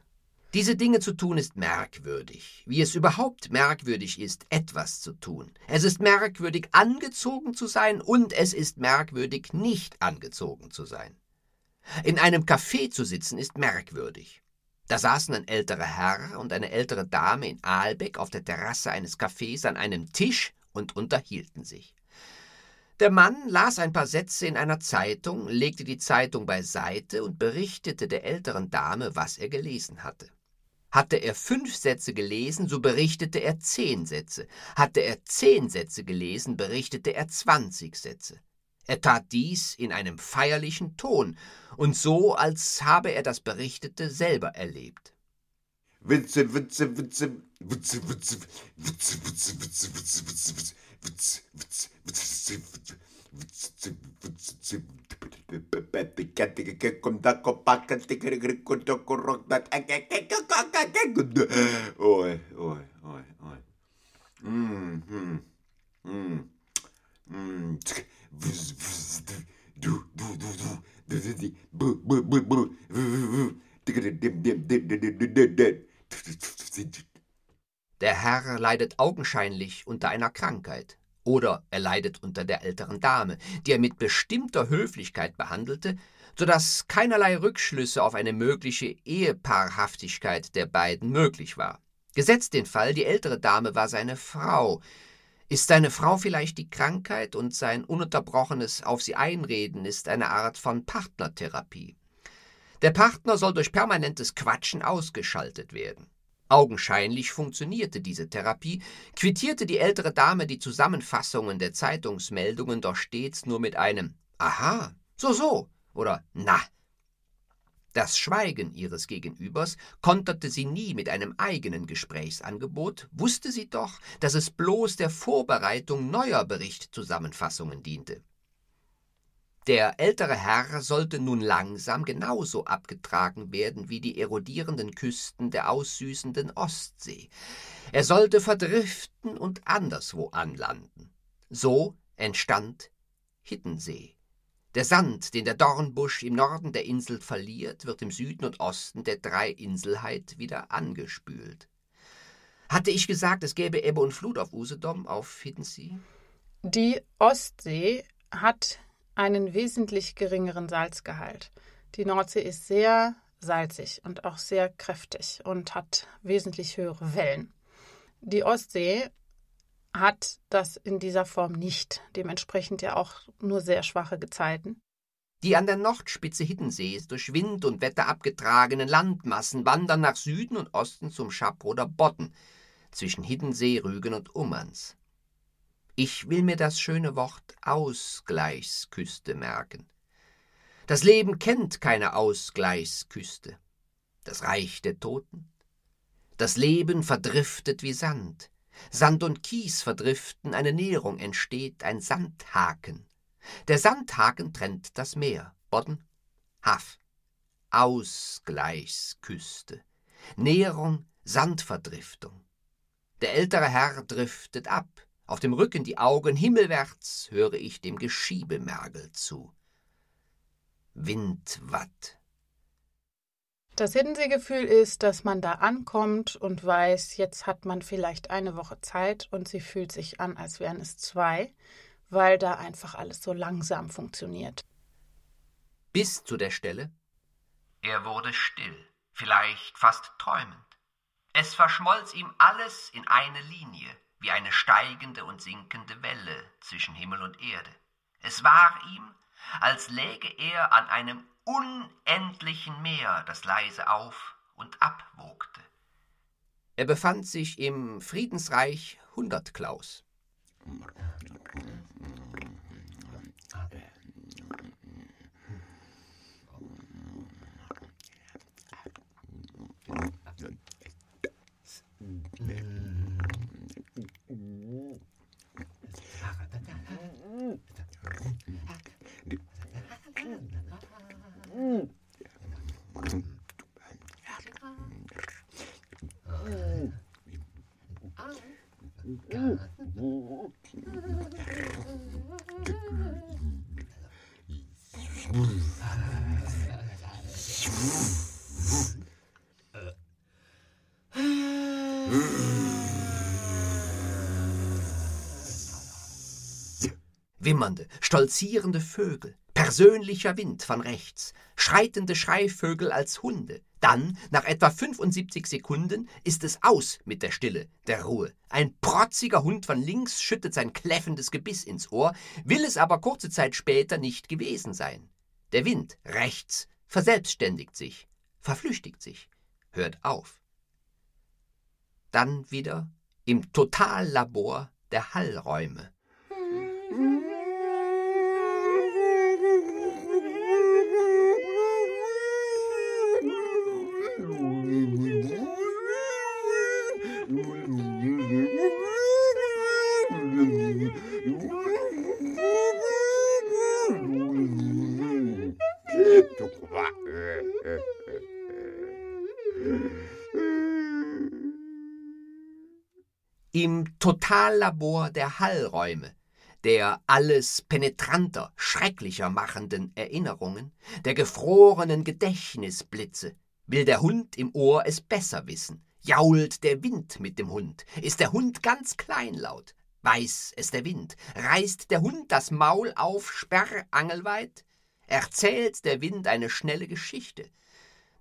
Diese Dinge zu tun ist merkwürdig, wie es überhaupt merkwürdig ist, etwas zu tun. Es ist merkwürdig, angezogen zu sein, und es ist merkwürdig, nicht angezogen zu sein. In einem Café zu sitzen ist merkwürdig. Da saßen ein älterer Herr und eine ältere Dame in Aalbeck auf der Terrasse eines Cafés an einem Tisch und unterhielten sich. Der Mann las ein paar Sätze in einer Zeitung, legte die Zeitung beiseite und berichtete der älteren Dame, was er gelesen hatte. Hatte er fünf Sätze gelesen, so berichtete er zehn Sätze. Hatte er zehn Sätze gelesen, berichtete er zwanzig Sätze. Er tat dies in einem feierlichen Ton und so, als habe er das Berichtete selber erlebt. Witze, Witze, Witze, Witze, Witze, Witze, Witze, Witze, Witze, Witze, Witze, Witze, Witze, Witze, Oi, oi, oi, oi. Mm, mm, mm, mm. Der Herr leidet augenscheinlich unter einer Krankheit. Oder er leidet unter der älteren Dame, die er mit bestimmter Höflichkeit behandelte, sodass keinerlei Rückschlüsse auf eine mögliche Ehepaarhaftigkeit der beiden möglich war. Gesetzt den Fall, die ältere Dame war seine Frau, ist seine Frau vielleicht die Krankheit und sein ununterbrochenes Auf sie einreden ist eine Art von Partnertherapie. Der Partner soll durch permanentes Quatschen ausgeschaltet werden. Augenscheinlich funktionierte diese Therapie, quittierte die ältere Dame die Zusammenfassungen der Zeitungsmeldungen doch stets nur mit einem Aha, so so oder Na. Das Schweigen ihres Gegenübers konterte sie nie mit einem eigenen Gesprächsangebot, wusste sie doch, dass es bloß der Vorbereitung neuer Berichtzusammenfassungen diente. Der ältere Herr sollte nun langsam genauso abgetragen werden wie die erodierenden Küsten der aussüßenden Ostsee. Er sollte verdriften und anderswo anlanden. So entstand Hiddensee. Der Sand, den der Dornbusch im Norden der Insel verliert, wird im Süden und Osten der Dreiinselheit wieder angespült. Hatte ich gesagt, es gäbe Ebbe und Flut auf Usedom, auf Hiddensee? Die Ostsee hat einen wesentlich geringeren Salzgehalt. Die Nordsee ist sehr salzig und auch sehr kräftig und hat wesentlich höhere Wellen. Die Ostsee hat das in dieser Form nicht, dementsprechend ja auch nur sehr schwache Gezeiten. Die an der Nordspitze Hiddensees durch Wind und Wetter abgetragenen Landmassen wandern nach Süden und Osten zum Schaproder Bodden zwischen Hiddensee, Rügen und Ummerns. Ich will mir das schöne Wort Ausgleichsküste merken. Das Leben kennt keine Ausgleichsküste. Das Reich der Toten. Das Leben verdriftet wie Sand. Sand und Kies verdriften, eine Nährung entsteht, ein Sandhaken. Der Sandhaken trennt das Meer, Bodden, Haff. Ausgleichsküste. Nährung, Sandverdriftung. Der ältere Herr driftet ab, auf dem Rücken die Augen himmelwärts höre ich dem Geschiebemergel zu. Windwatt. Das Hiddensee-Gefühl ist, dass man da ankommt und weiß, jetzt hat man vielleicht eine Woche Zeit und sie fühlt sich an, als wären es zwei, weil da einfach alles so langsam funktioniert. Bis zu der Stelle. Er wurde still, vielleicht fast träumend. Es verschmolz ihm alles in eine Linie, wie eine steigende und sinkende Welle zwischen Himmel und Erde. Es war ihm, als läge er an einem unendlichen Meer, das leise auf und abwogte. Er befand sich im Friedensreich Hundertklaus. Wimmernde, stolzierende Vögel, persönlicher Wind von rechts, schreitende Schreivögel als Hunde. Dann, nach etwa 75 Sekunden, ist es aus mit der Stille, der Ruhe. Ein protziger Hund von links schüttet sein kläffendes Gebiss ins Ohr, will es aber kurze Zeit später nicht gewesen sein. Der Wind rechts verselbstständigt sich, verflüchtigt sich, hört auf. Dann wieder im Totallabor der Hallräume. Im Totallabor der Hallräume, der alles penetranter, schrecklicher machenden Erinnerungen, der gefrorenen Gedächtnisblitze, will der Hund im Ohr es besser wissen, jault der Wind mit dem Hund, ist der Hund ganz kleinlaut, weiß es der Wind, reißt der Hund das Maul auf sperrangelweit, erzählt der Wind eine schnelle Geschichte,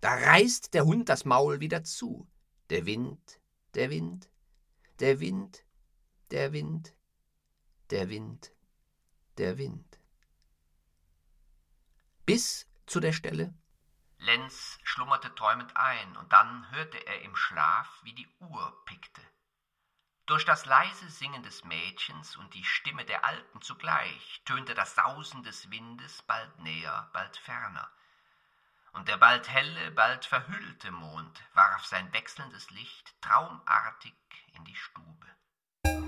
da reißt der Hund das Maul wieder zu, der Wind, der Wind, der Wind, der Wind, der Wind, der Wind. Bis zu der Stelle. Lenz schlummerte träumend ein, und dann hörte er im Schlaf, wie die Uhr pickte. Durch das leise Singen des Mädchens und die Stimme der Alten zugleich tönte das Sausen des Windes bald näher, bald ferner. Und der bald helle, bald verhüllte Mond warf sein wechselndes Licht traumartig in die Stube.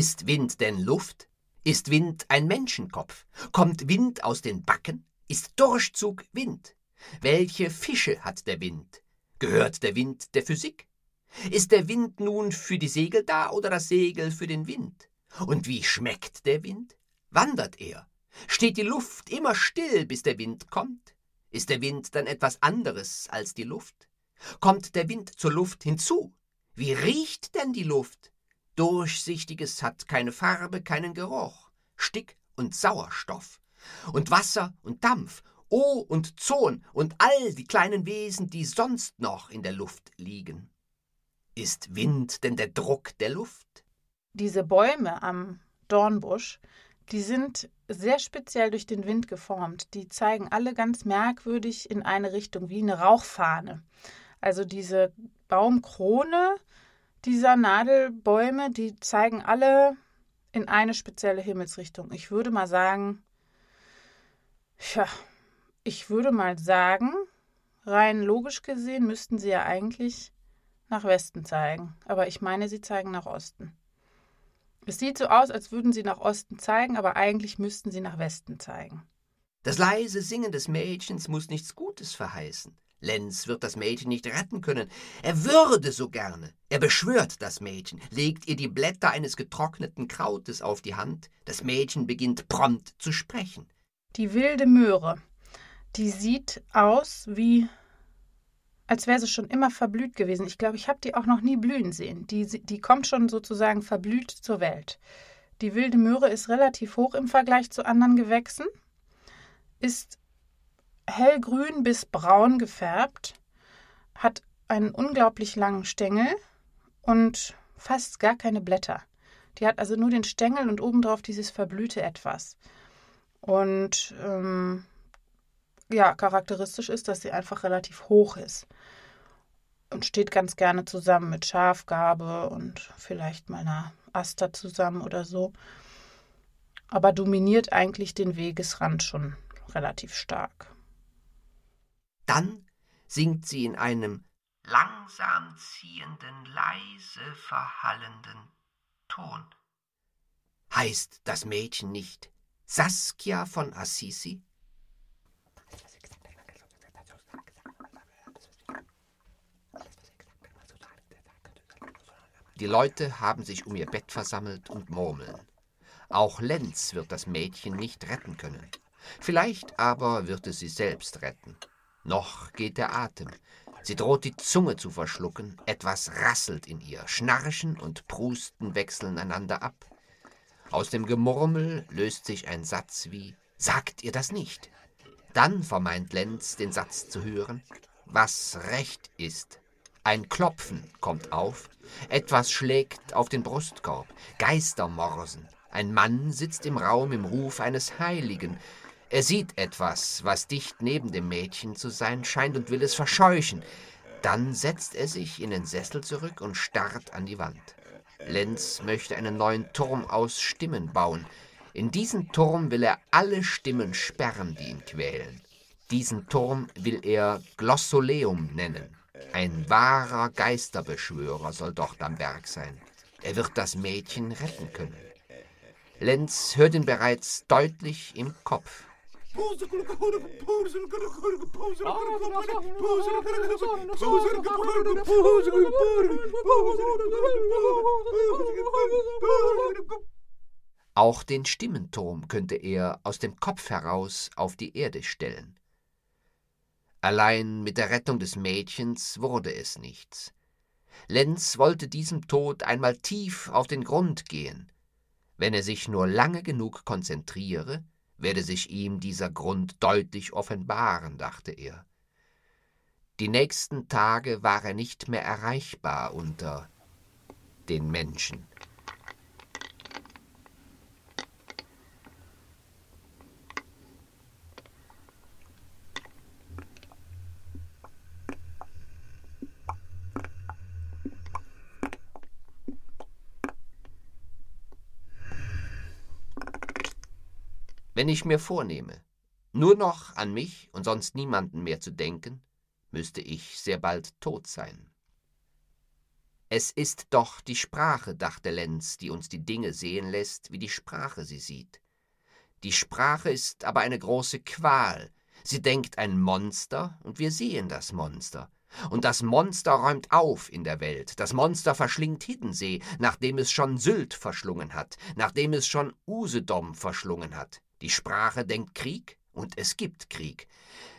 Ist Wind denn Luft? Ist Wind ein Menschenkopf? Kommt Wind aus den Backen? Ist Durchzug Wind? Welche Fische hat der Wind? Gehört der Wind der Physik? Ist der Wind nun für die Segel da oder das Segel für den Wind? Und wie schmeckt der Wind? Wandert er? Steht die Luft immer still, bis der Wind kommt? Ist der Wind dann etwas anderes als die Luft? Kommt der Wind zur Luft hinzu? Wie riecht denn die Luft? Durchsichtiges hat keine Farbe, keinen Geruch, Stick und Sauerstoff. Und Wasser und Dampf, O und Zon und all die kleinen Wesen, die sonst noch in der Luft liegen. Ist Wind denn der Druck der Luft? Diese Bäume am Dornbusch, die sind sehr speziell durch den Wind geformt. Die zeigen alle ganz merkwürdig in eine Richtung, wie eine Rauchfahne. Also diese Baumkrone dieser Nadelbäume, die zeigen alle in eine spezielle Himmelsrichtung. Ich würde mal sagen, ja, ich würde mal sagen, rein logisch gesehen müssten sie ja eigentlich nach Westen zeigen. Aber ich meine, sie zeigen nach Osten. Es sieht so aus, als würden sie nach Osten zeigen, aber eigentlich müssten sie nach Westen zeigen. Das leise Singen des Mädchens muss nichts Gutes verheißen. Lenz wird das Mädchen nicht retten können. Er würde so gerne. Er beschwört das Mädchen, legt ihr die Blätter eines getrockneten Krautes auf die Hand. Das Mädchen beginnt prompt zu sprechen. Die wilde Möhre, die sieht aus wie, als wäre sie schon immer verblüht gewesen. Ich glaube, ich habe die auch noch nie blühen sehen. Die, die kommt schon sozusagen verblüht zur Welt. Die wilde Möhre ist relativ hoch im Vergleich zu anderen Gewächsen, ist hellgrün bis braun gefärbt, hat einen unglaublich langen Stängel und fast gar keine Blätter. Die hat also nur den Stängel und obendrauf dieses verblühte Etwas. Und ähm, ja, charakteristisch ist, dass sie einfach relativ hoch ist und steht ganz gerne zusammen mit Schafgarbe und vielleicht mal einer Aster zusammen oder so. Aber dominiert eigentlich den Wegesrand schon relativ stark. Dann singt sie in einem langsam ziehenden, leise verhallenden Ton. Heißt das Mädchen nicht Saskia von Assisi? Die Leute haben sich um ihr Bett versammelt und murmeln. Auch Lenz wird das Mädchen nicht retten können. Vielleicht aber wird es sie selbst retten. Noch geht der Atem. Sie droht die Zunge zu verschlucken, etwas rasselt in ihr, Schnarchen und Prusten wechseln einander ab. Aus dem Gemurmel löst sich ein Satz wie Sagt ihr das nicht? Dann vermeint Lenz, den Satz zu hören, was recht ist. Ein Klopfen kommt auf, etwas schlägt auf den Brustkorb, Geister morsen. Ein Mann sitzt im Raum im Ruf eines Heiligen, er sieht etwas, was dicht neben dem Mädchen zu sein scheint und will es verscheuchen. Dann setzt er sich in den Sessel zurück und starrt an die Wand. Lenz möchte einen neuen Turm aus Stimmen bauen. In diesen Turm will er alle Stimmen sperren, die ihn quälen. Diesen Turm will er Glossoleum nennen. Ein wahrer Geisterbeschwörer soll dort am Berg sein. Er wird das Mädchen retten können. Lenz hört ihn bereits deutlich im Kopf. Auch den Stimmenturm könnte er aus dem Kopf heraus auf die Erde stellen. Allein mit der Rettung des Mädchens wurde es nichts. Lenz wollte diesem Tod einmal tief auf den Grund gehen. Wenn er sich nur lange genug konzentriere, werde sich ihm dieser Grund deutlich offenbaren, dachte er. Die nächsten Tage war er nicht mehr erreichbar unter den Menschen. Wenn ich mir vornehme, nur noch an mich und sonst niemanden mehr zu denken, müsste ich sehr bald tot sein. Es ist doch die Sprache, dachte Lenz, die uns die Dinge sehen lässt, wie die Sprache sie sieht. Die Sprache ist aber eine große Qual. Sie denkt ein Monster, und wir sehen das Monster. Und das Monster räumt auf in der Welt. Das Monster verschlingt Hiddensee, nachdem es schon Sylt verschlungen hat, nachdem es schon Usedom verschlungen hat. Die Sprache denkt Krieg und es gibt Krieg.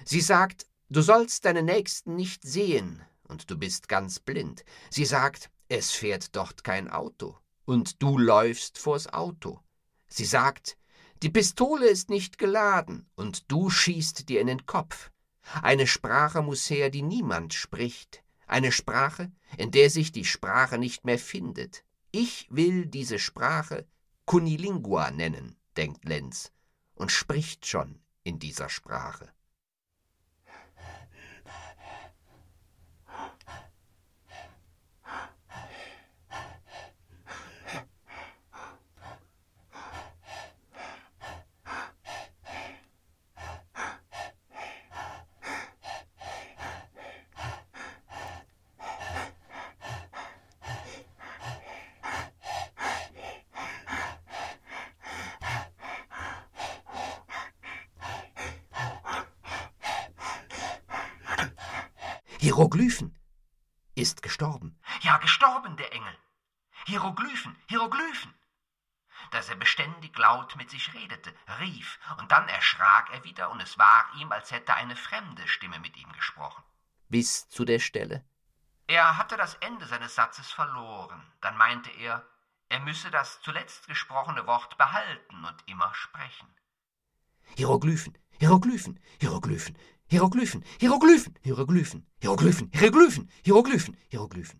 Sie sagt, du sollst deine Nächsten nicht sehen und du bist ganz blind. Sie sagt, es fährt dort kein Auto und du läufst vors Auto. Sie sagt, die Pistole ist nicht geladen und du schießt dir in den Kopf. Eine Sprache muss her, die niemand spricht. Eine Sprache, in der sich die Sprache nicht mehr findet. Ich will diese Sprache Kunilingua nennen, denkt Lenz und spricht schon in dieser Sprache. Hieroglyphen. Ist gestorben. Ja, gestorben, der Engel. Hieroglyphen, Hieroglyphen. Dass er beständig laut mit sich redete, rief, und dann erschrak er wieder, und es war ihm, als hätte eine fremde Stimme mit ihm gesprochen. Bis zu der Stelle. Er hatte das Ende seines Satzes verloren. Dann meinte er, er müsse das zuletzt gesprochene Wort behalten und immer sprechen. Hieroglyphen, Hieroglyphen, Hieroglyphen, Hieroglyphen, Hieroglyphen, Hieroglyphen, Hieroglyphen, Hieroglyphen, Hieroglyphen, Hieroglyphen, Hieroglyphen.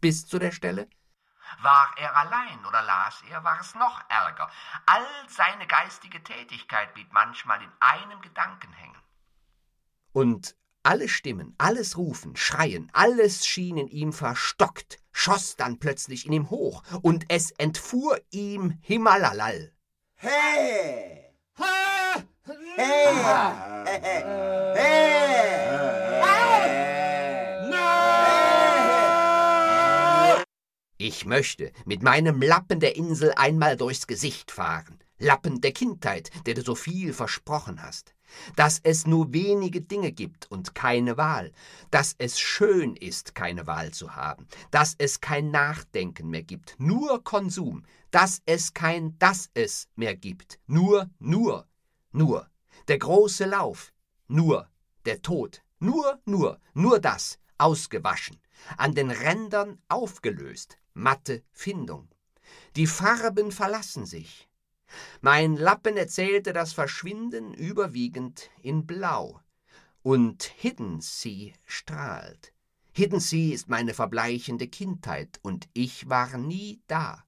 bis zu der Stelle. War er allein oder las er, war es noch ärger. All seine geistige Tätigkeit blieb manchmal in einem Gedanken hängen. Und alle Stimmen, alles Rufen, Schreien, alles schien in ihm verstockt, schoss dann plötzlich in ihm hoch, und es entfuhr ihm Himalalal. Hey! Hey! Hey! Ich möchte mit meinem Lappen der Insel einmal durchs Gesicht fahren. Lappen der Kindheit, der du so viel versprochen hast. Dass es nur wenige Dinge gibt und keine Wahl. Dass es schön ist, keine Wahl zu haben. Dass es kein Nachdenken mehr gibt, nur Konsum. Dass es kein Das es mehr gibt. Nur, nur, nur. Der große Lauf. Nur. Der Tod. Nur, nur, nur das, ausgewaschen, an den Rändern aufgelöst, matte Findung. Die Farben verlassen sich. Mein Lappen erzählte das Verschwinden überwiegend in Blau. Und Hidden Sea strahlt. Hidden Sea ist meine verbleichende Kindheit, und ich war nie da.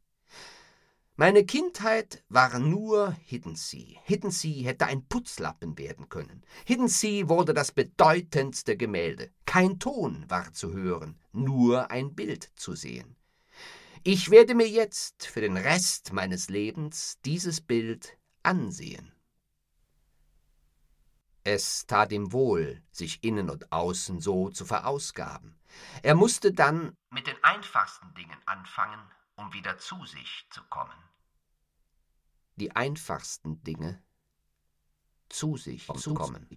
Meine Kindheit war nur Hidden Sea. Hidden Sea hätte ein Putzlappen werden können. Hidden Sea wurde das bedeutendste Gemälde. Kein Ton war zu hören, nur ein Bild zu sehen. Ich werde mir jetzt für den Rest meines Lebens dieses Bild ansehen. Es tat ihm wohl, sich innen und außen so zu verausgaben. Er musste dann mit den einfachsten Dingen anfangen, um wieder zu sich zu kommen. Die einfachsten Dinge zu sich zu kommen.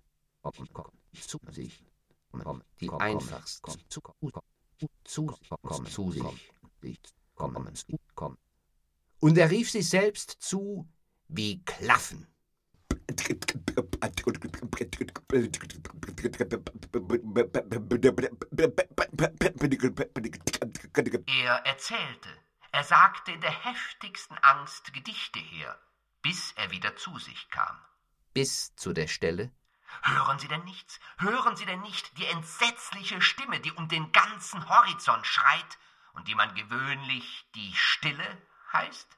Zu sich kommen. Die einfachsten zu kommen. Zu sich kommen. Und er rief sich selbst zu wie Klaffen. Er erzählte, er sagte in der heftigsten Angst Gedichte her, bis er wieder zu sich kam. Bis zu der Stelle Hören Sie denn nichts? Hören Sie denn nicht die entsetzliche Stimme, die um den ganzen Horizont schreit und die man gewöhnlich die Stille heißt?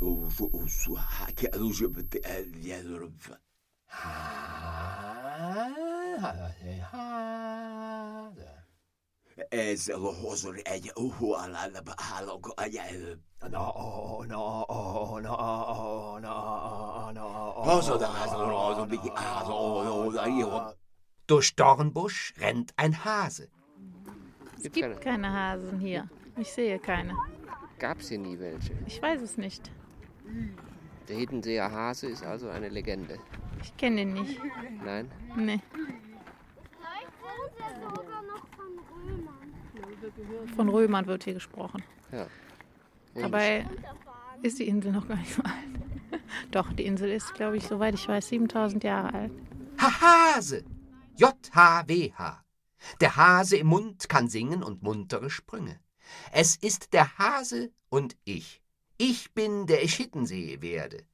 o su ha ke alo je pe ya do Ez a hozor egy alá hálok anyel. No, no, no, no, no. Hozod házor, Durch Dornbusch rennt ein Hase. Es gibt keine Hasen hier. Ich sehe keine. Gab es hier nie welche? Ich weiß es nicht. Der Hiddenseer Hase ist also eine Legende. Ich kenne ihn nicht. Nein? Nee. Vielleicht sind wir sogar noch von Römern. Von Römern wird hier gesprochen. Ja. Dabei ist die Insel noch gar nicht so alt. Doch, die Insel ist, glaube ich, soweit ich weiß, 7000 Jahre alt. Hase! J-H-W-H. Der Hase im Mund kann singen und muntere Sprünge. Es ist der Hase und ich. Ich bin, der ich Hittensee werde.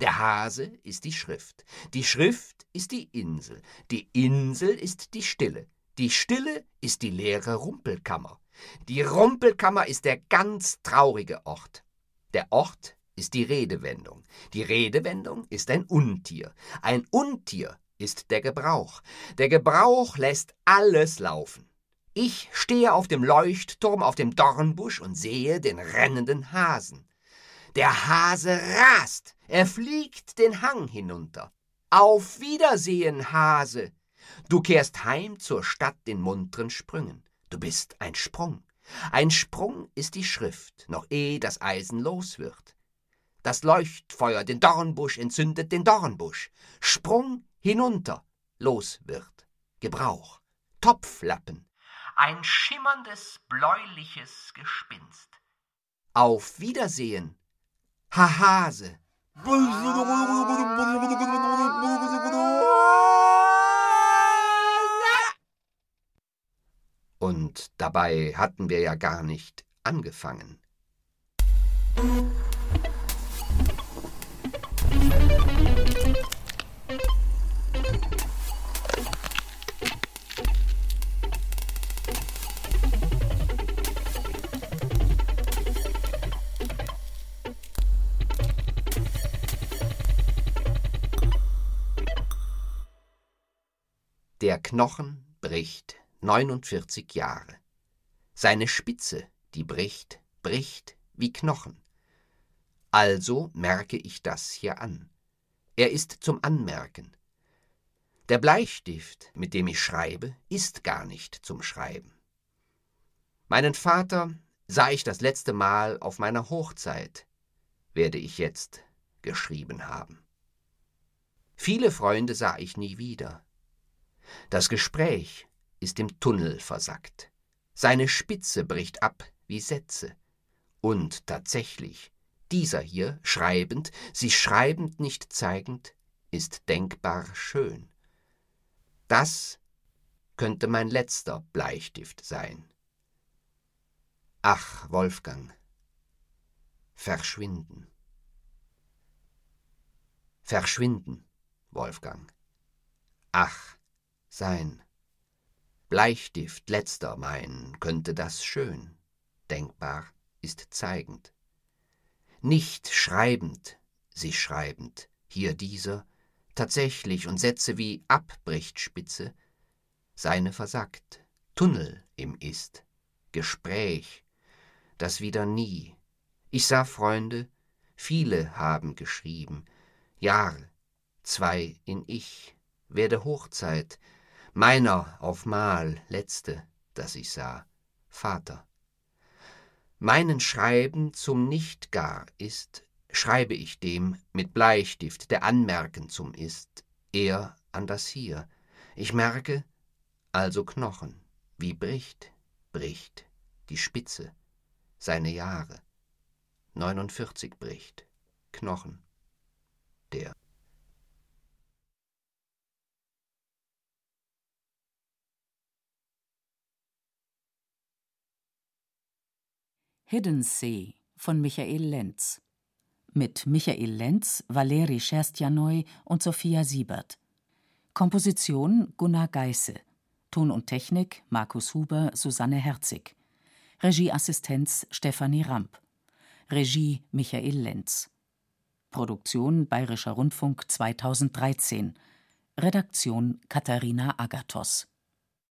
Der Hase ist die Schrift. Die Schrift ist die Insel. Die Insel ist die Stille. Die Stille ist die leere Rumpelkammer. Die Rumpelkammer ist der ganz traurige Ort. Der Ort ist die Redewendung. Die Redewendung ist ein Untier. Ein Untier ist der Gebrauch. Der Gebrauch lässt alles laufen. Ich stehe auf dem Leuchtturm auf dem Dornbusch und sehe den rennenden Hasen. Der Hase rast, er fliegt den Hang hinunter. Auf Wiedersehen, Hase. Du kehrst heim zur Stadt in munteren Sprüngen. Du bist ein Sprung. Ein Sprung ist die Schrift, noch ehe das Eisen los wird. Das Leuchtfeuer den Dornbusch entzündet den Dornbusch. Sprung hinunter, los wird. Gebrauch. Topflappen. Ein schimmerndes, bläuliches Gespinst. Auf Wiedersehen, Hahase. Und dabei hatten wir ja gar nicht angefangen. Der Knochen bricht 49 Jahre. Seine Spitze, die bricht, bricht wie Knochen. Also merke ich das hier an. Er ist zum Anmerken. Der Bleistift, mit dem ich schreibe, ist gar nicht zum Schreiben. Meinen Vater sah ich das letzte Mal auf meiner Hochzeit, werde ich jetzt geschrieben haben. Viele Freunde sah ich nie wieder. Das Gespräch ist im Tunnel versackt. Seine Spitze bricht ab wie Sätze. Und tatsächlich, dieser hier, schreibend, sich schreibend nicht zeigend, ist denkbar schön. Das könnte mein letzter Bleistift sein. Ach, Wolfgang, verschwinden. Verschwinden, Wolfgang. Ach, sein. Bleistift letzter mein, könnte das schön, denkbar ist zeigend. Nicht schreibend, sich schreibend, hier dieser, tatsächlich und Sätze wie abbricht Spitze, seine versackt, Tunnel im Ist, Gespräch, das wieder nie. Ich sah Freunde, viele haben geschrieben, Jahr, zwei in Ich, werde Hochzeit, meiner auf Mal letzte, das ich sah, Vater. Meinen Schreiben zum Nicht gar ist, schreibe ich dem mit Bleistift, der anmerken zum Ist, er an das Hier. Ich merke, also Knochen, wie bricht, bricht die Spitze, seine Jahre. 49 bricht, Knochen, der. Hidden Sea von Michael Lenz. Mit Michael Lenz, Valeri Scherstjanoi und Sophia Siebert. Komposition Gunnar Geisse. Ton und Technik Markus Huber, Susanne Herzig. Regieassistenz Stefanie Ramp. Regie Michael Lenz. Produktion Bayerischer Rundfunk 2013. Redaktion Katharina Agathos